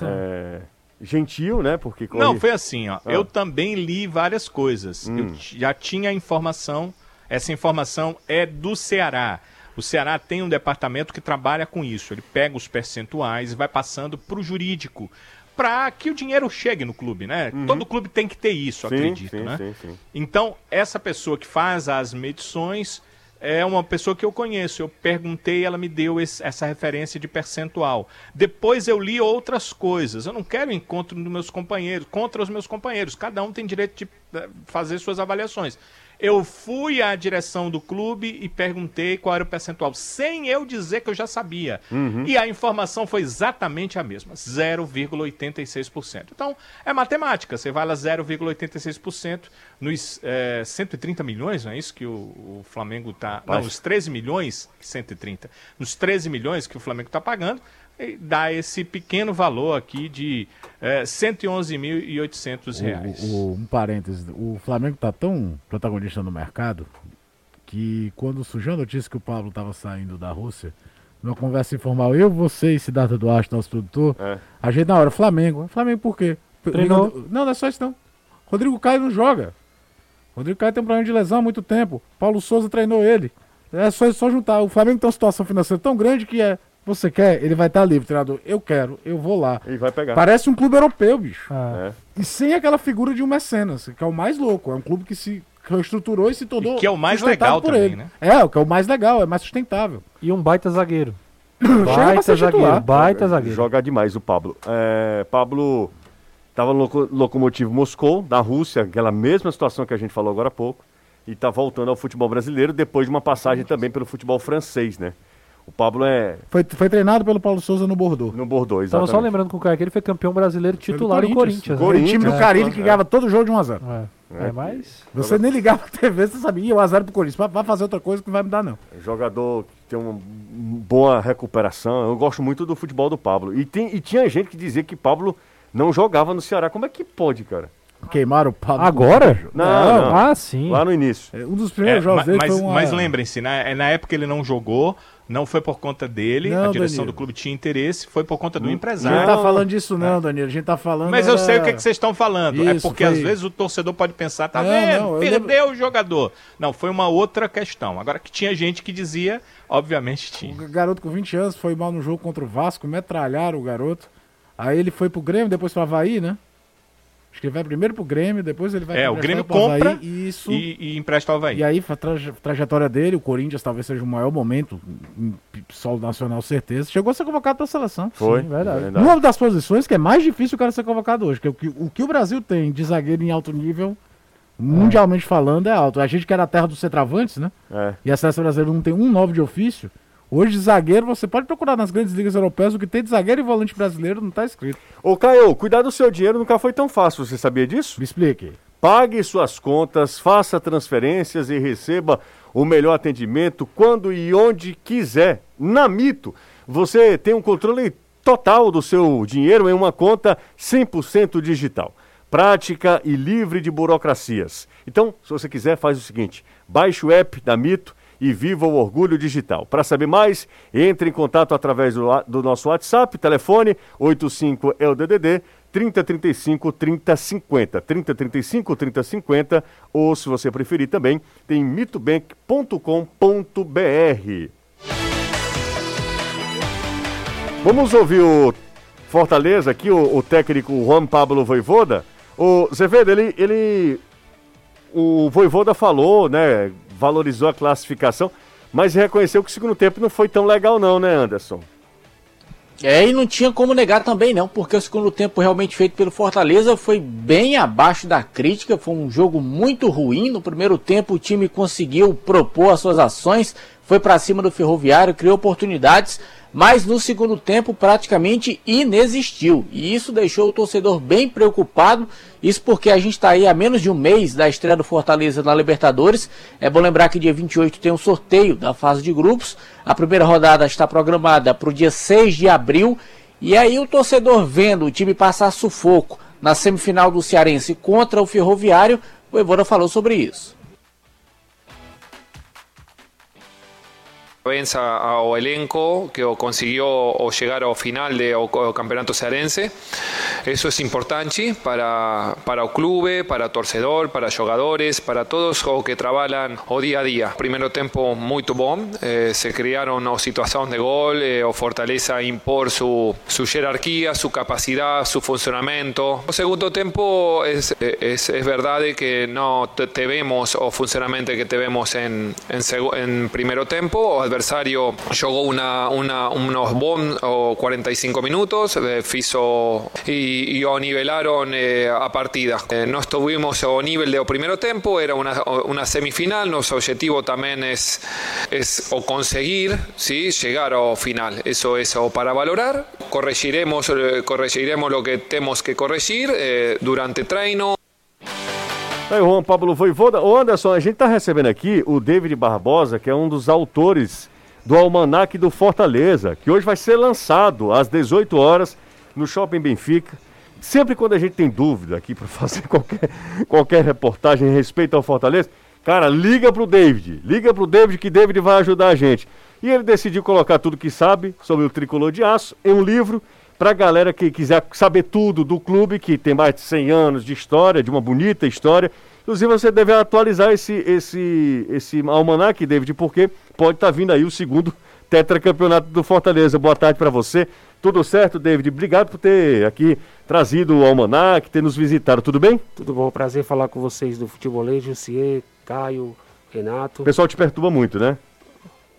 é, gentil, né? Porque corre- Não, foi assim, ó. Ah. Eu também li várias coisas. Hum. Eu já tinha informação. Essa informação é do Ceará. O Ceará tem um departamento que trabalha com isso. Ele pega os percentuais e vai passando para o jurídico. Para que o dinheiro chegue no clube, né? Todo clube tem que ter isso, Uhum. Sim, acredito, sim, né? sim, sim. Então, essa pessoa que faz as medições é uma pessoa que eu conheço. Eu perguntei, ela me deu esse- essa referência de percentual. Depois eu li outras coisas. Eu não quero encontro dos meus companheiros, contra os meus companheiros. Cada um tem direito de eh, fazer suas avaliações. Eu fui à direção do clube e perguntei qual era o percentual, sem eu dizer que eu já sabia. E a informação foi exatamente a mesma, 0,86%. Então, é matemática, você vai lá 0,86% nos eh, 130 milhões, não é isso que o, o Flamengo está... Não, os 13 milhões, 130. Nos 13 milhões que o Flamengo está pagando, dá esse pequeno valor aqui de eh, 111.800 reais. O, o- um parênteses, o Flamengo tá tão protagonista no mercado que quando surgiu a notícia que o Pablo estava saindo da Rússia, numa conversa informal, eu, você e Siddhartha Duarte, nosso produtor, É. a gente na hora, Flamengo. Flamengo por quê? Treinou. Não, não é só isso não. Rodrigo Caio não joga. Rodrigo Caio tem um problema de lesão há muito tempo. Paulo Souza treinou ele. É só, só juntar. O Flamengo tem uma situação financeira tão grande que é. Você quer? Ele vai estar livre, treinador. Eu quero, eu vou lá. Ele vai pegar. Parece um clube europeu, bicho. Ah, É. E sem aquela figura de um mecenas, que é o mais louco. É um clube que se reestruturou e se tornou. E que é o mais legal por também, ele. né? É, o que é o mais legal, é mais sustentável. E um baita zagueiro. Baita zagueiro, titular. baita zagueiro. Joga demais o Pablo. É, Pablo estava no Loco- Lokomotiv Moscou, da Rússia, aquela mesma situação que a gente falou agora há pouco, e está voltando ao futebol brasileiro depois de uma passagem também pelo futebol francês, né? O Pablo é Foi, foi treinado pelo Paulo Souza no Bordeaux. no Bordeaux, Tava exatamente. só lembrando com o cara que ele foi campeão brasileiro titular do Corinthians. né? O time do É, Carilli que é. ganhava todo jogo de 1x0. É, é, mas. Você nem ligava a TV, você sabia, 1x0 pro Corinthians. Vai- fazer outra coisa que não vai me dar, não. Jogador que tem uma boa recuperação. Eu gosto muito do futebol do Pablo. E, tem, e tinha gente que dizia que Pablo não jogava no Ceará. Como é que pode, cara? Queimaram o Pablo. Agora? Não, não. Ah, sim. Lá no início. É, Um dos É, primeiros jogos ma- dele mas foi uma... mas lembrem-se, na, na época ele não jogou, não foi por conta dele, Não, a direção Danilo. do clube tinha interesse, foi por conta do A gente empresário. tá falando disso não, Danilo. A gente tá falando... Mas eu era- sei o que, que vocês estão falando. é Isso, porque foi- às vezes o torcedor pode pensar, tá Não, vendo? não, eu Perdeu o jogador. Não, foi uma outra questão. Agora que tinha gente que dizia, obviamente tinha. O garoto com 20 anos foi mal no jogo contra o Vasco, metralharam o garoto. Aí ele foi pro Grêmio, depois pro Havaí, né? Acho que ele vai primeiro pro Grêmio, depois ele vai É, o Grêmio pro Havaí, compra Isso. E, e empresta ao Havaí. E aí, a traje- trajetória dele, o Corinthians talvez seja o maior momento, em solo nacional, certeza. Chegou a ser convocado pra seleção. Foi. Sim, verdade. Uma das posições que é mais difícil o cara ser convocado hoje, que é o que o, que o Brasil tem de zagueiro em alto nível, mundialmente falando, é alto. A gente que era a terra dos centravantes, né? É. E a seleção brasileira não tem um nove de ofício. Hoje, zagueiro, você pode procurar nas grandes ligas europeias o que tem de zagueiro e volante brasileiro não tá escrito. Ô, Caio, cuidar do seu dinheiro nunca foi tão fácil. Você sabia disso? Me explique. Pague suas contas, faça transferências e receba o melhor atendimento quando e onde quiser. Na Mito, você tem um controle total do seu dinheiro em uma conta 100% digital. Prática e livre de burocracias. Então, se você quiser, faz o seguinte: baixe o app da Mito e viva o orgulho digital. Para saber mais, entre em contato através do, do nosso WhatsApp, telefone 85 é o DDD 3035 3050. 3035 3050 ou se você preferir também, tem mitobank.com.br. Vamos ouvir o Fortaleza aqui, o, o técnico Juan Pablo Voivoda. O Zevedo, ele, ele o Voivoda falou, né, valorizou a classificação, mas reconheceu que o segundo tempo não foi tão legal não, né, Anderson? É, e não tinha como negar também não, porque o segundo tempo realmente feito pelo Fortaleza foi bem abaixo da crítica, foi um jogo muito ruim. No primeiro tempo o time conseguiu propor as suas ações, foi para cima do Ferroviário, criou oportunidades, mas no segundo tempo praticamente inexistiu. E isso deixou o torcedor bem preocupado. Isso porque a gente está aí há menos de um mês da estreia do Fortaleza na Libertadores. É bom lembrar que dia 28 tem um sorteio da fase de grupos. A primeira rodada está programada para o dia 6 de abril. E aí o torcedor vendo o time passar sufoco na semifinal do Cearense contra o Ferroviário, o Evora falou sobre isso. Venza ao elenco que conseguiu o chegar ao final do campeonato cearense. Isso é importante para, para o clube, para o torcedor, para jogadores, para todos os que trabalham o dia a dia. Primeiro tempo muito bom, eh, se criaram situações de gol, eh, o Fortaleza impor su, su jerarquía, su capacidad, su funcionamiento. O segundo tempo es, es, es verdade que não tivemos o funcionamento que tivemos em, em, em primeiro tempo. O adversário jogou una, una, unos bons 45 minutos, eh, fizo y, y o nivelaron eh, a partida. Eh, no estuvimos ao nível do primeiro tempo, era una, una semifinal, nosso objetivo también es, es o conseguir ¿sí? llegar ao final. Eso es o para valorar, corregiremos, eh, corregiremos lo que temos que corregir eh, durante treino. Aí, Juan Pablo Voivoda. Ô Anderson, a gente está recebendo aqui o David Barbosa, que é um dos autores do Almanac do Fortaleza, que hoje vai ser lançado às 18 horas no Shopping Benfica. Sempre quando a gente tem dúvida aqui para fazer qualquer, qualquer reportagem em respeito ao Fortaleza, cara, liga pro David. Liga pro David que David vai ajudar a gente. E ele decidiu colocar tudo que sabe sobre o tricolor de aço em um livro para a galera que quiser saber tudo do clube, que tem mais de 100 anos de história, de uma bonita história. Inclusive, você deve atualizar esse, esse, esse almanac, David, porque pode estar tá vindo aí o segundo tetracampeonato do Fortaleza. Boa tarde para você. Tudo certo, David? Obrigado por ter aqui trazido o almanac, ter nos visitado. Tudo bem? Tudo bom. Prazer falar com vocês do futebolês, Jussier, Caio, Renato. O pessoal te perturba muito, né?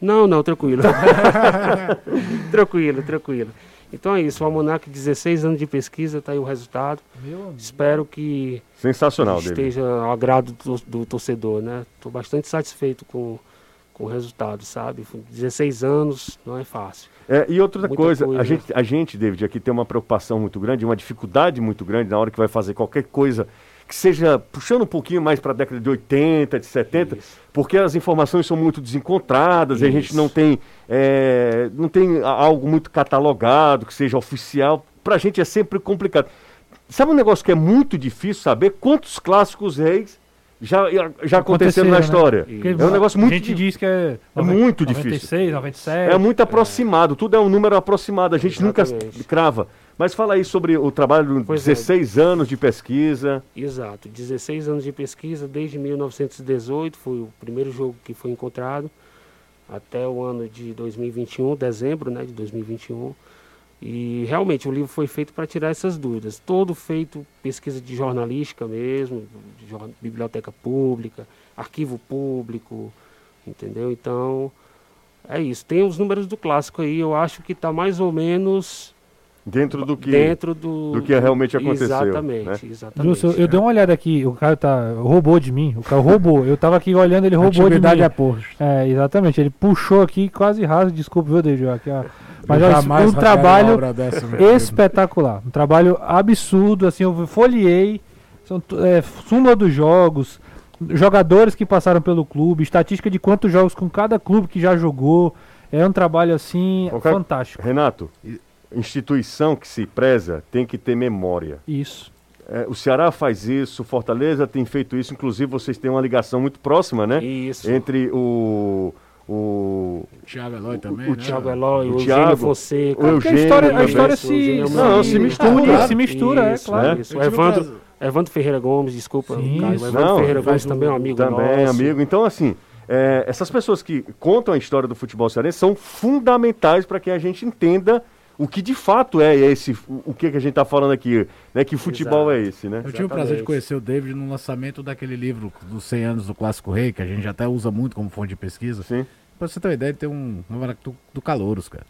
Não, não, tranquilo. tranquilo, tranquilo. Então é isso, o Almanac, 16 anos de pesquisa, está aí o resultado. Espero que Sensacional, esteja David. ao agrado do, do torcedor, né? Estou bastante satisfeito com, com o resultado, sabe? 16 anos não é fácil. É, e outra Muita coisa, coisa, A, gente, a gente, David, aqui tem uma preocupação muito grande, uma dificuldade muito grande na hora que vai fazer qualquer coisa que seja puxando um pouquinho mais para a década de 80, de 70, Isso. porque as informações são muito desencontradas, Isso. e a gente não tem, é, não tem algo muito catalogado, que seja oficial. Para a gente é sempre complicado. Sabe um negócio que é muito difícil saber? Quantos clássicos reis já, já aconteceram na né? história. Né? É um negócio muito. A gente diz que é, é muito 96, difícil. 96, 97. É muito aproximado, é. tudo é um número aproximado, a gente Exatamente. nunca crava. Mas fala aí sobre o trabalho de 16 é. anos de pesquisa. Exato, 16 anos de pesquisa, desde 1918, foi o primeiro jogo que foi encontrado, até o ano de 2021, dezembro né, de 2021. E realmente o livro foi feito para tirar essas dúvidas. Todo feito pesquisa de jornalística mesmo, de biblioteca pública, arquivo público, entendeu? Então, é isso. Tem os números do clássico aí, eu acho que está mais ou menos Dentro do que, dentro do, do que realmente aconteceu. Exatamente, né? exatamente. eu, eu dei uma olhada aqui, o cara tá roubou de mim, o cara roubou. Eu tava aqui olhando, ele roubou de mim. é. É, exatamente, ele puxou aqui quase raso, desculpa, viu, David? Aqui, ó. Mas olha, um trabalho espetacular, um trabalho absurdo, assim, eu folhei, são é, súmula dos jogos, jogadores que passaram pelo clube, estatística de quantos jogos com cada clube que já jogou. É um trabalho assim fantástico. Renato, instituição que se preza tem que ter memória. Isso. É, o Ceará faz isso, Fortaleza tem feito isso, inclusive vocês têm uma ligação muito próxima, né? Isso. Entre o. O Thiago Eloy também. O, né? o Thiago Eloy, o, o Eugênio Fonseca. O Eugênio, a história, a história se, não, se mistura. Se mistura, isso, é claro. Né? Isso. O Evandro, Evandro Ferreira Gomes, desculpa, Sim, Caio. O Evandro não, Ferreira Gomes também é um amigo Também nosso. amigo. Então, assim, é, essas pessoas que contam a história do futebol cearense são fundamentais para que a gente entenda o que de fato é esse, o que, que a gente está falando aqui, né? Que futebol Exato. é esse, né? Eu tive o prazer de conhecer o David no lançamento daquele livro dos 100 anos do Clássico Rei, que a gente até usa muito como fonte de pesquisa. Sim. Pra você ter uma ideia, tem um almanac do, do Calouros, cara.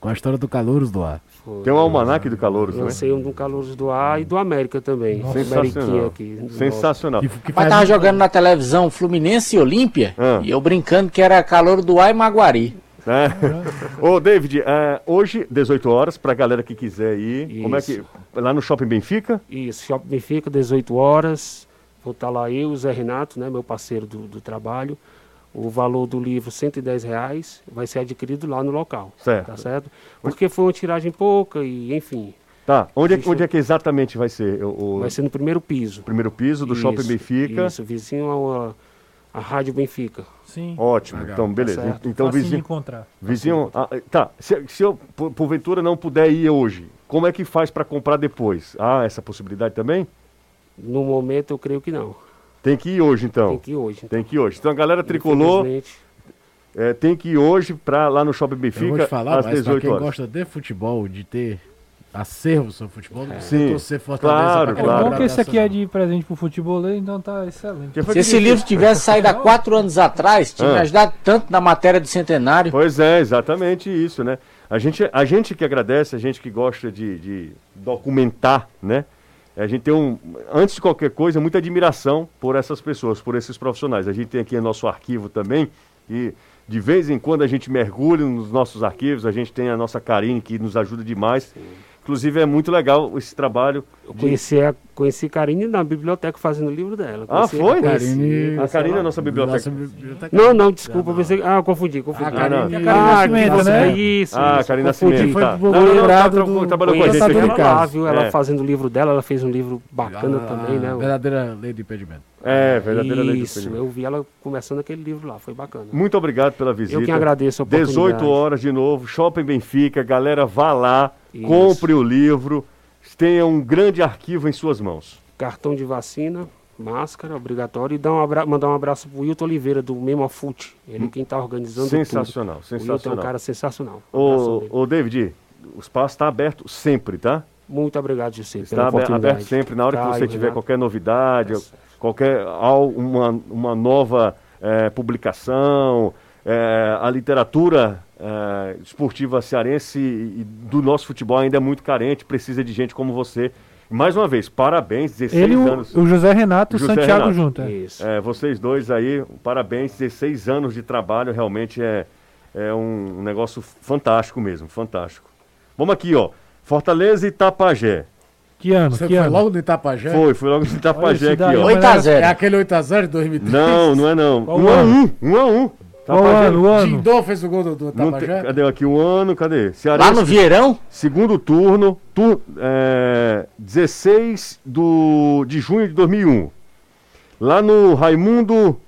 Com a história do Calouros do Ar. Tem um almanac do Calouros, né? Lancei um do Calouros do Ar e do América também. Sensacional. Aqui, Sensacional. Que, que Mas tava jogando na televisão Fluminense e Olímpia, ah. e eu brincando que era Calor do Ar e Maguari. Né? Ô, David, é, hoje, 18 horas, pra galera que quiser ir. Isso. Como é que. Lá no Shopping Benfica? Isso, Shopping Benfica, 18 horas. Vou estar lá eu e o Zé Renato, né, meu parceiro do, do trabalho. O valor do livro, 110 reais, vai ser adquirido lá no local. Certo. Tá certo? Porque foi uma tiragem pouca e, enfim. Tá, onde é, onde é que exatamente vai ser? O, Vai ser no primeiro piso. Primeiro piso do isso, Shopping Benfica. Isso, vizinho a uma A Rádio Benfica. Sim. Ótimo, Legal. então beleza. Tá então Facinho vizinho, encontrar. vizinho, ah, tá. Se, se eu por- porventura não puder ir hoje, como é que faz para comprar depois? Ah, essa possibilidade também? No momento eu creio que não. Tem que ir hoje então. Tem que ir hoje. Tem que ir hoje. Então a galera tricolor é, tem que ir hoje para lá no Shopping Eu vou Benfica te falar, às mas pra 18 quem horas. gosta de futebol, de ter acervo sobre futebol, não precisa Sim, torcer Fortaleza claro, pra É claro. bom que esse aqui é de presente pro futebol, então tá excelente. Se esse livro tivesse saído há quatro anos atrás, tinha me Ah. ajudado tanto na matéria do centenário. Pois é, exatamente isso, né? A gente, a gente que agradece, a gente que gosta de, de documentar, né? A gente tem um, antes de qualquer coisa, muita admiração por essas pessoas, por esses profissionais. A gente tem aqui nosso arquivo também e de vez em quando a gente mergulha nos nossos arquivos, a gente tem a nossa Karine que nos ajuda demais. Inclusive é muito legal esse trabalho. eu de- conheci a, conheci Karine na biblioteca fazendo o livro dela. Ah, foi? conheci- Karine- A Karine é a nossa biblioteca. Nossa biblioteca. Não, não, desculpa, eu pensei. Ah, eu confundi, confundi. Ah, Karine- Ah, Karine Nascimento, que você- né? Isso. Ah, isso, Karine confundi. Nascimento. Foi Tá. Não, não, não, lembrado tá- do- trabalhou com a gente aqui. ela lá, viu? Ela É. fazendo o livro dela, ela fez um livro bacana A- também, né? a verdadeira lei do impedimento. É, verdadeira lei do Isso, eu vi ela começando aquele livro lá, foi bacana. Muito obrigado pela visita. Eu que agradeço a 18 oportunidade. horas de novo, Shopping Benfica. Galera, vá lá, Isso. compre o livro, tenha um grande arquivo em suas mãos. Cartão de vacina, máscara, obrigatório. E dar um abra... mandar um abraço pro Wilton Oliveira, do Memo Fute. Ele quem tá organizando Sensacional, tudo. O Wilton é um sensacional. cara sensacional. Um Ô, ô David, o espaço está aberto sempre, tá? Muito obrigado, José, Está pela aberto, sempre. Na hora que Caio, você tiver Renato. qualquer novidade, Tá certo. Qualquer al- uma, uma nova eh, publicação, eh, a literatura eh, esportiva cearense e do nosso futebol ainda é muito carente, precisa de gente como você. Mais uma vez, parabéns, 16 Ele e o, anos. o José Renato e o Santiago Renato. junto. é. Isso. É, vocês dois aí, parabéns, 16 anos de trabalho, realmente é, é um negócio fantástico mesmo, fantástico. Vamos aqui, ó. Fortaleza e Itapajé. Que ano? Você que foi ano? logo no Itapajé? Foi, foi logo de Itapajé Olha, aqui, daí, ó. mas 8 a era- 0 É aquele 8x0 de 2003? Não, não é não. Qual Um a ano? um, um a um. Qual Itapajé- ano? O ano? Jindô fez o gol do, do Itapajé? cadê aqui o ano? Cadê? Lá Cearense, no Vieirão, segundo turno, tu, é, 16 do, de junho de 2001. Lá no Raimundo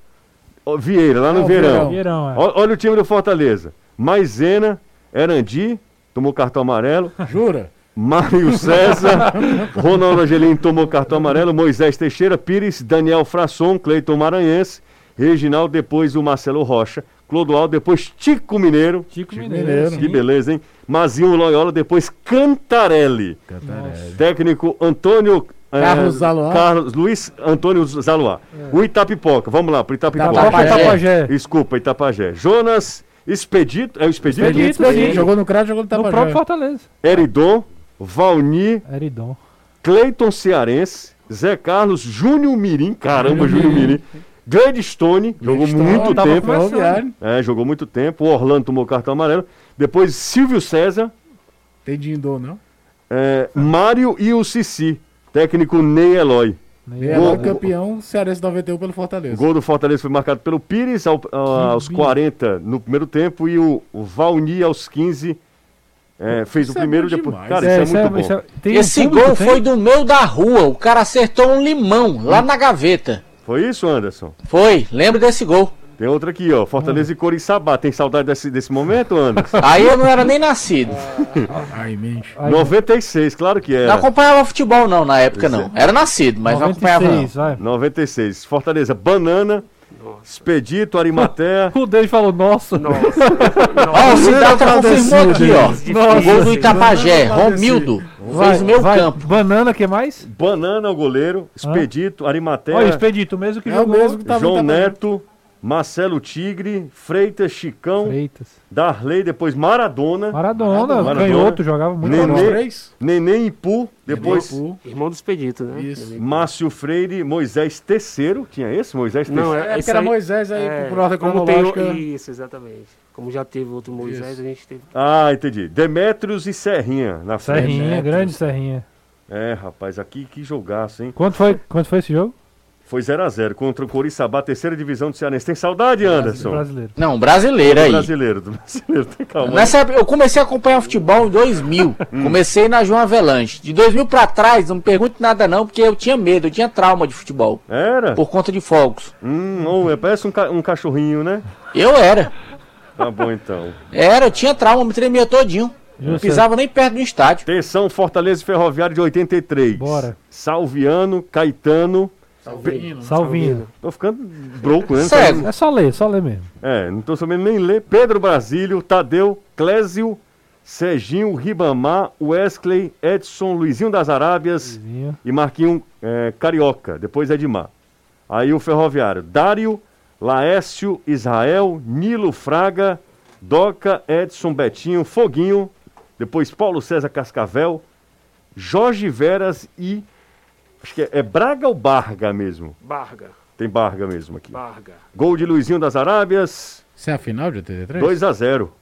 Vieira, lá no É, Vieirão. Vieirão, é. Ó- Olha o time do Fortaleza. Maisena, Erandi, tomou cartão amarelo. Jura? Mário César, Ronaldo Angelim tomou cartão amarelo, Moisés Teixeira, Pires, Daniel Frasson, Cleiton Maranhense, Reginaldo, depois o Marcelo Rocha, Clodoaldo, depois Tico Mineiro, Chico Chico Mineiro. Que beleza, hein? Mazinho Loyola, depois Cantarelli, Cantarelli. técnico Antônio... eh, Carlos Zaloá. Carlos, Luiz Antônio Zaloá. O Itapipoca, vamos lá, pro Itapipoca. Itapajé. Itapajé. Desculpa, Itapajé. Jonas Expedito, é o Expedito? Expedito, Expedito. Jogou no Crato, jogou no No Itapajé. próprio Fortaleza. Eridon, Valni, Eridon. Cleiton Cearense, Zé Carlos, Júnior Mirim, caramba, Júnior Mirim, Gladstone, jogou Gladstone, muito tempo. É, jogou muito tempo. O Orlando tomou cartão amarelo. Depois Silvio César, Tem Jindô, não? é, Mário e o Cici. Técnico Ney Eloy. É Gol- o campeão Cearense 91 pelo Fortaleza. O gol do Fortaleza foi marcado pelo Pires ao- aos 40 no primeiro tempo e o, o Valni aos 15 é, fez Isso o é primeiro bom depois. demais. Cara, É, isso é muito bom. isso é- um esse público, gol tem? foi do meio da rua. O cara acertou um limão lá na gaveta. Foi isso, Anderson? Foi, lembro desse gol. Tem outra aqui, ó. Fortaleza e Coriçaba. Tem saudade desse, desse momento, Anderson? Aí eu não era nem nascido. Ai, mente. Aí, 96, claro que Não era. acompanhava futebol não, na época não. Era nascido, mas não acompanhava não. 96, vai. 96. Fortaleza, Banana, Expedito, Arimatea. O David falou, nossa. Nossa. Ó, o Cidade Tá confirmou aqui, ó. Nossa. O gol do Itapajé, Romildo. Vai, Fez o meu vai. campo. Banana, que mais? Banana, o goleiro. Expedito, Arimatea. Olha, Expedito, o mesmo que É o jogou. mesmo que tava João. Neto, Marcelo Tigre, Freitas, Chicão, Freitas. Darley, depois Maradona, Maradona, Maradona. canhoto, jogava muito. Nenê. Neném Ipu, depois Liverpool. Irmão do Expedito, né? Isso. Márcio Freire, Moisés Terceiro. Tinha esse? Moisés Não, Terceiro? é, É, era aí- Moisés aí, é, por ordem como tem. Isso, exatamente. Como já teve outro Moisés, Isso. a gente teve. Ah, entendi. Demétrios e Serrinha na frente. Serrinha, Neto. grande Serrinha. É, rapaz, aqui que jogaço, hein? Quanto foi, quanto foi esse jogo? Foi 0x0 contra o Coriçaba, terceira divisão do Cearense. Tem saudade, Anderson? Brasileiro. Não, brasileiro aí. Brasileiro, do brasileiro. Tem calma. Nessa época, eu comecei a acompanhar futebol em 2000. Hum. Comecei na João Avelanche. De 2000 pra trás, não me pergunte nada não, porque eu tinha medo, eu tinha trauma de futebol. Era? Por conta de fogos. Hum, oh, é, parece um, ca- um cachorrinho, né? Eu era. Tá bom então. Era, eu tinha trauma, me tremia todinho. Não Justo. pisava nem perto do estádio. Atenção, Fortaleza e Ferroviário de 83. Bora. Salviano, Caetano. Salvino. Salvinho. Tô ficando broco, né? Cego. É só ler, só ler mesmo. É, não tô sabendo nem ler. Pedro Brasílio, Tadeu, Clésio, Serginho, Ribamar, Wesley, Edson, Luizinho das Arábias Luizinho. e Marquinho é, Carioca, depois Edmar. Aí o Ferroviário, Dário, Laécio, Israel, Nilo Fraga, Doca, Edson, Betinho, Foguinho, depois Paulo César Cascavel, Jorge Veras e. Acho que é, é Braga ou Barga mesmo? Barga, Tem Barga mesmo aqui. Barga. Gol de Luizinho das Arábias, Isso é a final de 83? 2 a 0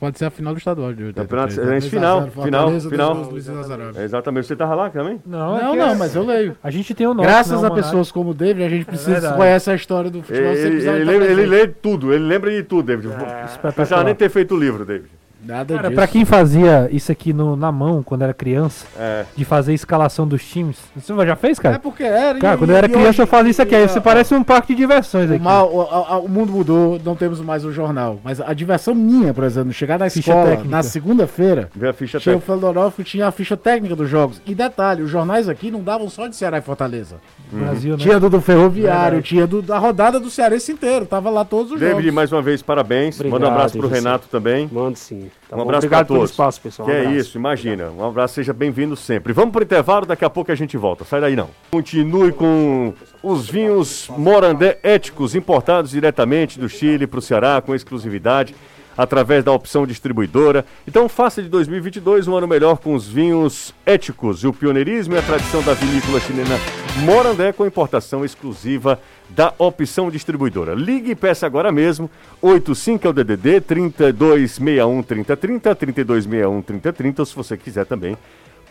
Pode ser a final do estadual de 83. Campeonato né? Cearense 2 a final, 0, final, final. É, exatamente. Você tava lá também? Não, Não, é não, é- mas eu leio. A gente tem o nosso. Graças né, a o pessoas como o David, a gente precisa conhecer a história do futebol. Ele, sempre ele, lembra, ele presente. lê tudo, ele lembra de tudo, David. Não precisava nem ter feito o livro, David. Nada Cara, disso. pra quem fazia isso aqui no- na mão quando era criança, É. de fazer a escalação dos times. Você já fez, cara? É porque era. Cara, e- quando eu era criança hoje- eu fazia isso aqui. Aí você a- parece um parque de diversões O, aqui. mal- o, a- o mundo mudou, não temos mais o jornal. Mas a diversão minha, por exemplo, chegar na Ficha escola técnica. na segunda-feira, tinha o que tinha a ficha técnica dos jogos. E detalhe, os jornais aqui não davam só de Ceará e Fortaleza. Brasil, né? Tinha do, do Ferroviário, Verdade. tinha do, da rodada do Cearense inteiro. Tava lá todos os David, jogos. mais uma vez, parabéns. Manda um Obrigado, abraço pro. Renato também. Mando sim. Tá Um bom? abraço Obrigado todos. pelo espaço, pessoal. Que Um é abraço. isso, imagina. Um abraço, seja bem-vindo sempre. Vamos pro intervalo, daqui a pouco a gente volta. Sai daí não. Continue com os vinhos Morandé éticos, importados diretamente do Chile para o Ceará, com exclusividade, através da opção distribuidora. Então faça de 2022 um ano melhor com os vinhos éticos. E o pioneirismo e a tradição da vinícola chilena Morandé com importação exclusiva da opção distribuidora. Ligue e peça agora mesmo. 85 é o DDD 3261 3030, 3261 3030, ou se você quiser também.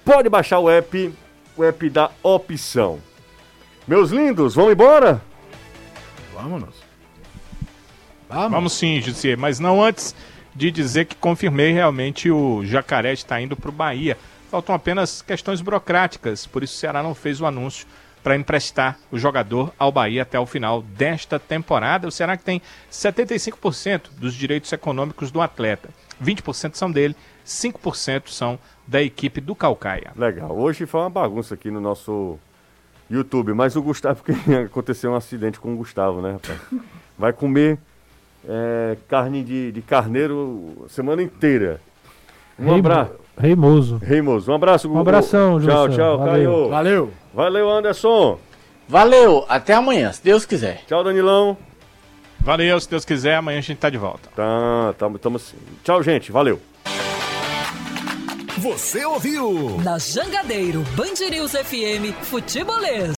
Pode baixar o app, o app da opção. Meus lindos, vamos embora? Vamos. Vamos sim, José, mas não antes de dizer que confirmei realmente o Jacaré está indo para o Bahia. Faltam apenas questões burocráticas, por isso o Ceará não fez o anúncio para emprestar o jogador ao Bahia até o final desta temporada. O Ceará que tem 75% dos direitos econômicos do atleta. 20% são dele, 5% são da equipe do Calcaia. Legal. Hoje foi uma bagunça aqui no nosso YouTube, mas o Gustavo, porque aconteceu um acidente com o Gustavo, né, rapaz? Vai comer é, carne de, de carneiro a semana inteira. Um abraço. Reimoso. Reimoso. Um abraço, Gugu. Um abração, Tchau, Júlio. tchau, Valeu. Caio. Valeu. Valeu, Anderson. Valeu, até amanhã, se Deus quiser. Tchau, Danilão. Valeu, se Deus quiser, amanhã a gente tá de volta. Tá, tamo, tamo assim. Tchau, gente. Valeu. Você ouviu? Na Jangadeiro Band News FM Futebolês.